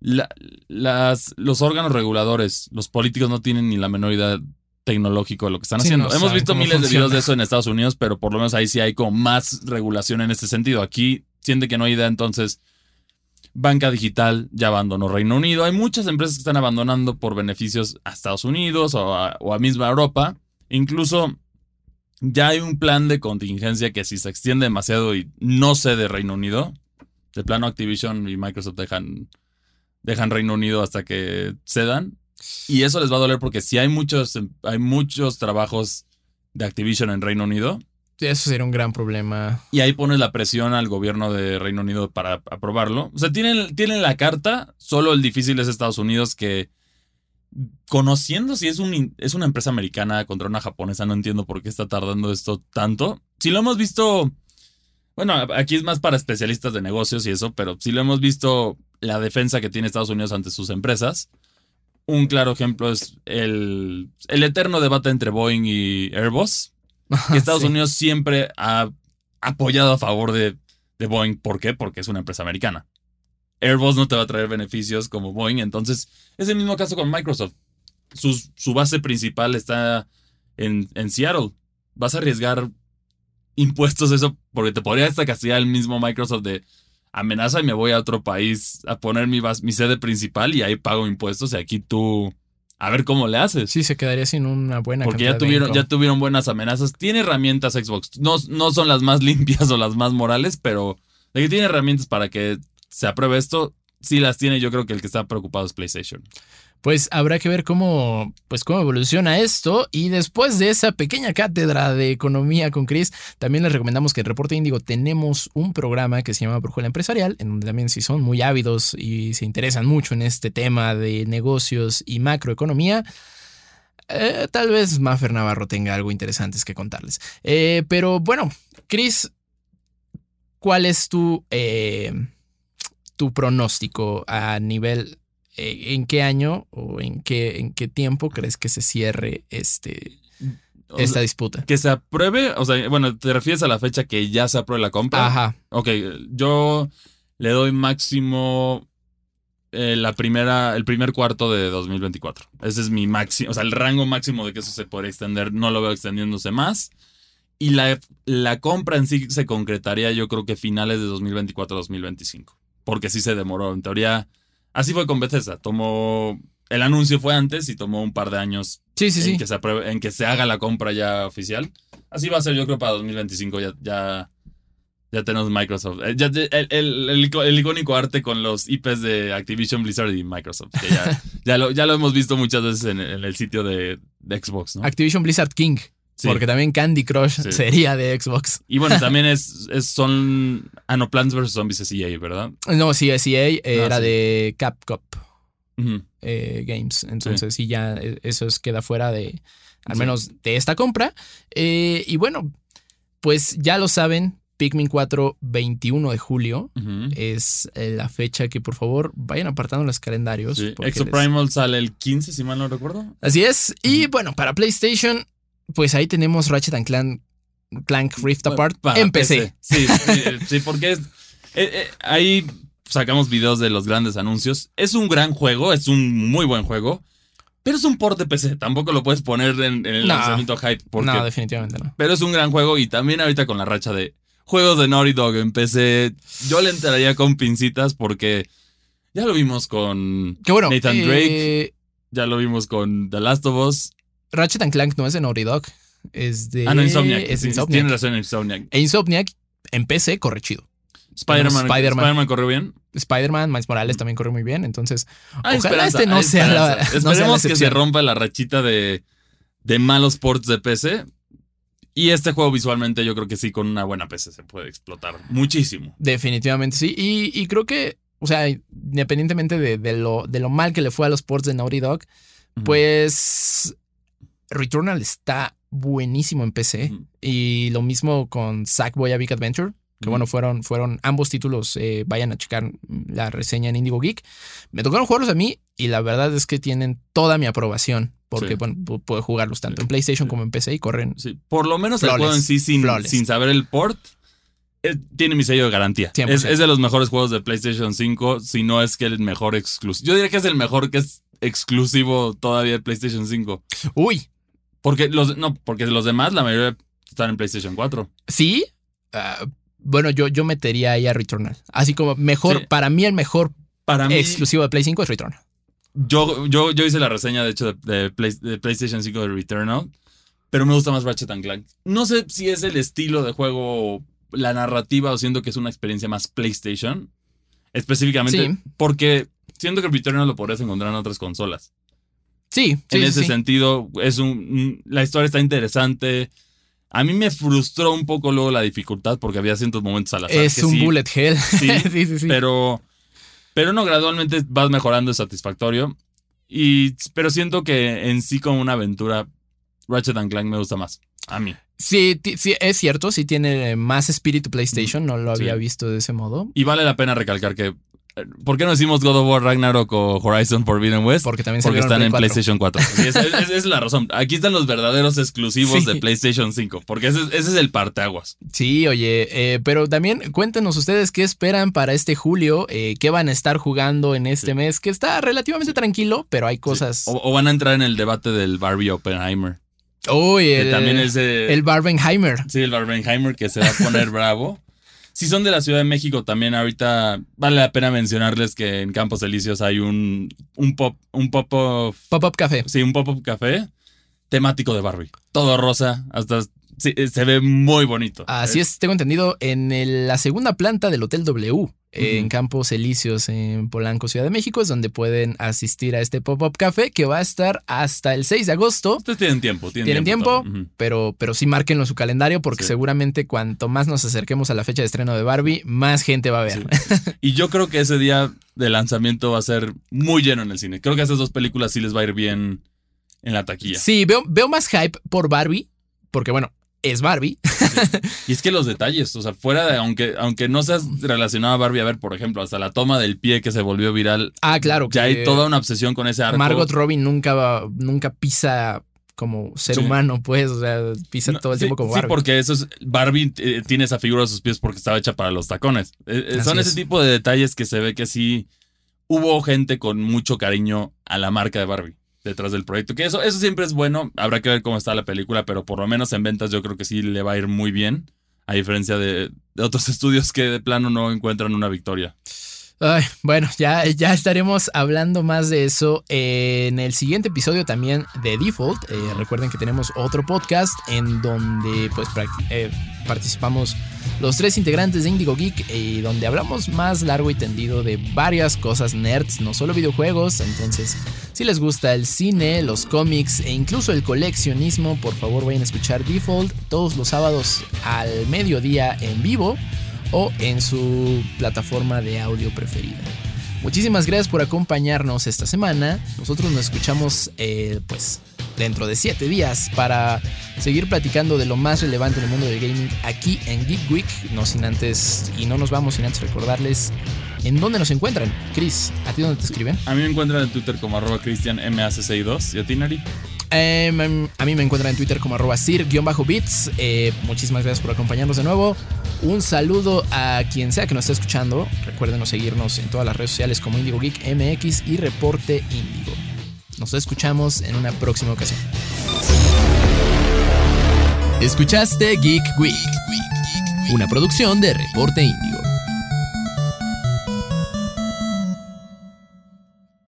la, las, los órganos reguladores, los políticos no tienen ni la menor idea tecnológico de lo que están Sí, haciendo. no Hemos visto miles de videos de eso en Estados Unidos, pero por lo menos ahí sí hay como más regulación en este sentido. Aquí siente que no hay idea, entonces banca digital ya abandonó Reino Unido. Hay muchas empresas que están abandonando por beneficios a Estados Unidos o a, misma Europa. Incluso ya hay un plan de contingencia que si se extiende demasiado y no cede Reino Unido, de plano Activision y Microsoft dejan, dejan Reino Unido hasta que cedan. Y eso les va a doler porque si hay muchos, hay muchos trabajos de Activision en Reino Unido, Eso sería un gran problema. y ahí pones la presión al gobierno de Reino Unido para aprobarlo. O sea, tienen, tienen la carta, solo el difícil es Estados Unidos que conociendo si es, un, es una empresa americana contra una japonesa, no entiendo por qué está tardando esto tanto. Si lo hemos visto, bueno, aquí es más para especialistas de negocios y eso, pero si lo hemos visto la defensa que tiene Estados Unidos ante sus empresas. Un claro ejemplo es el, el eterno debate entre Boeing y Airbus que Estados Sí. Unidos siempre ha apoyado a favor de, de Boeing. ¿Por qué? Porque es una empresa americana. Airbus no te va a traer beneficios como Boeing. Entonces, es el mismo caso con Microsoft. Su, su base principal está en, en Seattle. Vas a arriesgar impuestos eso porque te podría hasta castigar el mismo Microsoft de amenaza y me voy a otro país a poner mi, bas- mi sede principal y ahí pago impuestos y aquí tú a ver cómo le haces. Sí, se quedaría sin una buena Porque ya tuvieron, ya tuvieron buenas amenazas. Tiene herramientas Xbox. No, no son las más limpias o las más morales, pero de que tiene herramientas para que se apruebe esto, sí las tiene. Yo creo que el que está preocupado es PlayStation. Pues habrá que ver cómo, pues cómo evoluciona esto. Y después de esa pequeña cátedra de economía con Chris, también les recomendamos que en Reporte Índigo tenemos un programa que se llama Brújula Empresarial, en donde también si son muy ávidos y se interesan mucho en este tema de negocios y macroeconomía, eh, tal vez Maffer Navarro tenga algo interesante que contarles. Eh, pero bueno, Chris, ¿cuál es tu, eh, tu pronóstico a nivel ¿en qué año o en qué, en qué tiempo crees que se cierre este, O esta sea, disputa? que se apruebe, o sea, bueno, te refieres a la fecha que ya se apruebe la compra. Ajá. Ok, yo le doy máximo eh, la primera, el primer cuarto de 2024. Ese es mi máximo, o sea, el rango máximo de que eso se podría extender, no lo veo extendiéndose más. Y la, la compra en sí se concretaría yo creo que finales de 2024-2025. Porque sí se demoró. En teoría, así fue con Bethesda. Tomó... El anuncio fue antes y tomó un par de años Sí, sí, en, sí. que se apruebe- en que se haga la compra ya oficial. Así va a ser yo creo para 2025 ya... ya ya tenemos Microsoft. Eh, ya- el, el- el ico- el icónico arte con los IPs de Activision Blizzard y Microsoft. Que ya, ya, lo, ya lo hemos visto muchas veces en, en el sitio de, de Xbox, ¿no? Activision Blizzard King. Sí. Porque también Candy Crush Sí. sería de Xbox. Y bueno, también es, es- son. Ah, no, Plants vs. Zombies es EA, ¿verdad? No, sí, SEA era Ah, sí. de Capcom eh, Games. Entonces sí. ya eh, eso es- queda fuera de, al menos de esta compra. Eh, y bueno, pues ya lo saben, Pikmin 4, 21 de julio. Es eh, la fecha que por favor vayan apartando los calendarios. Porque les- Exoprimal sale el 15, si mal no recuerdo. Así es. Y bueno, para PlayStation, pues ahí tenemos Ratchet and Clank, Clank Rift Apart Para en PC. Sí, sí, sí, porque es. eh, eh, ahí sacamos videos de los grandes anuncios. Es un gran juego, es un muy buen juego. Pero es un port de PC. Tampoco lo puedes poner en, en el No. lanzamiento hype. Porque, No, definitivamente no. pero es un gran juego. Y también ahorita con la racha de juegos de Naughty Dog en PC. Yo le entraría con pincitas porque ya lo vimos con Que bueno, Nathan eh, Drake. Ya lo vimos con The Last of Us. Ratchet and Clank no es de Naughty Dog. Es de. Ah, no, Insomniac. Es Insomniac. Tienes razón, Insomniac. E Insomniac en PC corre chido. Spider-Man Spider-Man. Spider-Man corrió bien. Spider-Man, Miles Morales también corre muy bien. Entonces, Hay Ojalá este no sea la- no sea la Esperemos que se rompa la rachita de, de malos ports de PC. Y este juego visualmente yo creo que sí, con una buena PC se puede explotar muchísimo. definitivamente sí. Y, y creo que, o sea, independientemente de, de lo, de lo mal que le fue a los ports de Naughty Dog, pues Returnal está buenísimo en PC. Y lo mismo con Sackboy A Big Adventure. Que bueno, fueron, fueron ambos títulos. eh, vayan a checar la reseña en Indigo Geek. Me tocaron jugarlos a mí y la verdad es que tienen toda mi aprobación. Porque, Sí. bueno, pu- puedo jugarlos tanto Sí. en PlayStation Sí. como en PC y corren. Por lo menos el juego en sí, sin, sin saber el port, eh, tiene mi sello de garantía. 100%. Es, es de los mejores juegos de PlayStation 5, si no es que el mejor exclusivo. Yo diría que es el mejor que es exclusivo todavía de PlayStation 5. Uy, Porque los, no, porque los demás, la mayoría están en PlayStation 4. sí. ah, bueno, yo, yo metería ahí a Returnal. Así como mejor, Sí. para mí el mejor Para mí, exclusivo de Play 5 es Returnal. Yo, yo, yo hice la reseña, de hecho, de, de Play- de PlayStation 5 de Returnal, pero me gusta más Ratchet and Clank. No sé si es el estilo de juego, la narrativa, o siento que es una experiencia más PlayStation, específicamente Sí. porque siento que Returnal lo podrías encontrar en otras consolas. Sí, sí, en ese sí. sentido, es un, la historia está interesante. A mí me frustró un poco luego la dificultad porque había ciertos momentos al azar. Es que un sí, bullet hell. Sí, sí, sí, sí. pero, pero no, gradualmente vas mejorando, es satisfactorio. Y, pero siento que en sí como una aventura, Ratchet and Clank me gusta más. A mí. Sí, sí, es cierto, sí tiene más espíritu PlayStation, no lo había Sí. visto de ese modo. Y vale la pena recalcar que... ¿Por qué no decimos God of War Ragnarok o Horizon Forbidden West? Porque también Porque están en Play 4. PlayStation 4. Sí, esa, es la razón. Aquí están los verdaderos exclusivos Sí. de PlayStation 5. Porque ese, es- ese es el parteaguas. Sí, oye, eh, pero también cuéntenos ustedes qué esperan para este julio, eh, qué van a estar jugando en este Sí. mes, que está relativamente tranquilo, pero hay cosas. O, o van a entrar en el debate del Barbie Oppenheimer. Uy, Que el, también es el Barbenheimer. Sí, el Barbenheimer que se va a poner bravo. Si son de la Ciudad de México, también ahorita vale la pena mencionarles que en Campos Elíseos hay un, un pop, un pop of- Pop-up café. sí, un pop-up café temático de Barbie. Todo rosa, hasta sí, se ve muy bonito. Así es, tengo entendido, en el- la segunda planta del Hotel W, eh, en. Campos Elíseos, en Polanco, Ciudad de México, es donde pueden asistir a este pop-up café que va a estar hasta el 6 de agosto. Ustedes tienen tiempo, tienen, ¿Tienen tiempo? Pero, pero sí márquenlo en su calendario porque Sí. seguramente cuanto más nos acerquemos a la fecha de estreno de Barbie, más gente va a ver. Y yo creo que ese día de lanzamiento va a ser muy lleno en el cine. Creo que a esas dos películas sí les va a ir bien en la taquilla. Sí, veo, veo más hype por Barbie, porque bueno, es Barbie. Y es que los detalles, o sea, fuera de, aunque, aunque no seas relacionado a Barbie, a ver, por ejemplo, hasta la toma del pie que se volvió viral, Ah, claro. ya hay toda una obsesión con ese arco. Margot Robbie nunca, va- nunca pisa como ser Sí. humano, pues, o sea, pisa No, todo el sí, tiempo como sí, Barbie. porque eso es, Barbie eh, tiene esa figura de sus pies porque estaba hecha para los tacones. Eh, eh, son ese es. tipo de detalles que se ve que sí hubo gente con mucho cariño a la marca de Barbie. Detrás del proyecto. Que eso, eso siempre es bueno. Habrá que ver cómo está la película, pero por lo menos en ventas yo creo que sí le va a ir muy bien. A diferencia de, de otros estudios que de plano no encuentran una victoria. Bueno, ya, ya estaremos hablando más de eso en el siguiente episodio también de Default. Eh, recuerden que tenemos otro podcast en donde pues eh, participamos los tres integrantes de Indigo Geek y donde hablamos más largo y tendido de varias cosas nerds, no solo videojuegos. Entonces, si les gusta el cine, los cómics e incluso el coleccionismo, por favor vayan a escuchar Default todos los sábados al mediodía en vivo o en su plataforma de audio preferida. Muchísimas gracias por acompañarnos esta semana. Nosotros nos escuchamos eh, pues dentro de 7 días para seguir platicando de lo más relevante en el mundo del gaming aquí en Geek Week. No sin antes, y no nos vamos sin antes recordarles en dónde nos encuentran. Chris, ¿a ti dónde te escriben? A mí me encuentran en Twitter como arroba cristianmac62 y a ti, Nari. Eh, a mí me encuentran en Twitter como arroba sir-bits. Eh, muchísimas gracias por acompañarnos de nuevo. Un saludo a quien sea que nos esté escuchando. Recuerden seguirnos en todas las redes sociales como Indigo Geek MX y Reporte Indigo. Nos escuchamos en una próxima ocasión. Escuchaste Geek Week, una producción de Reporte Indigo.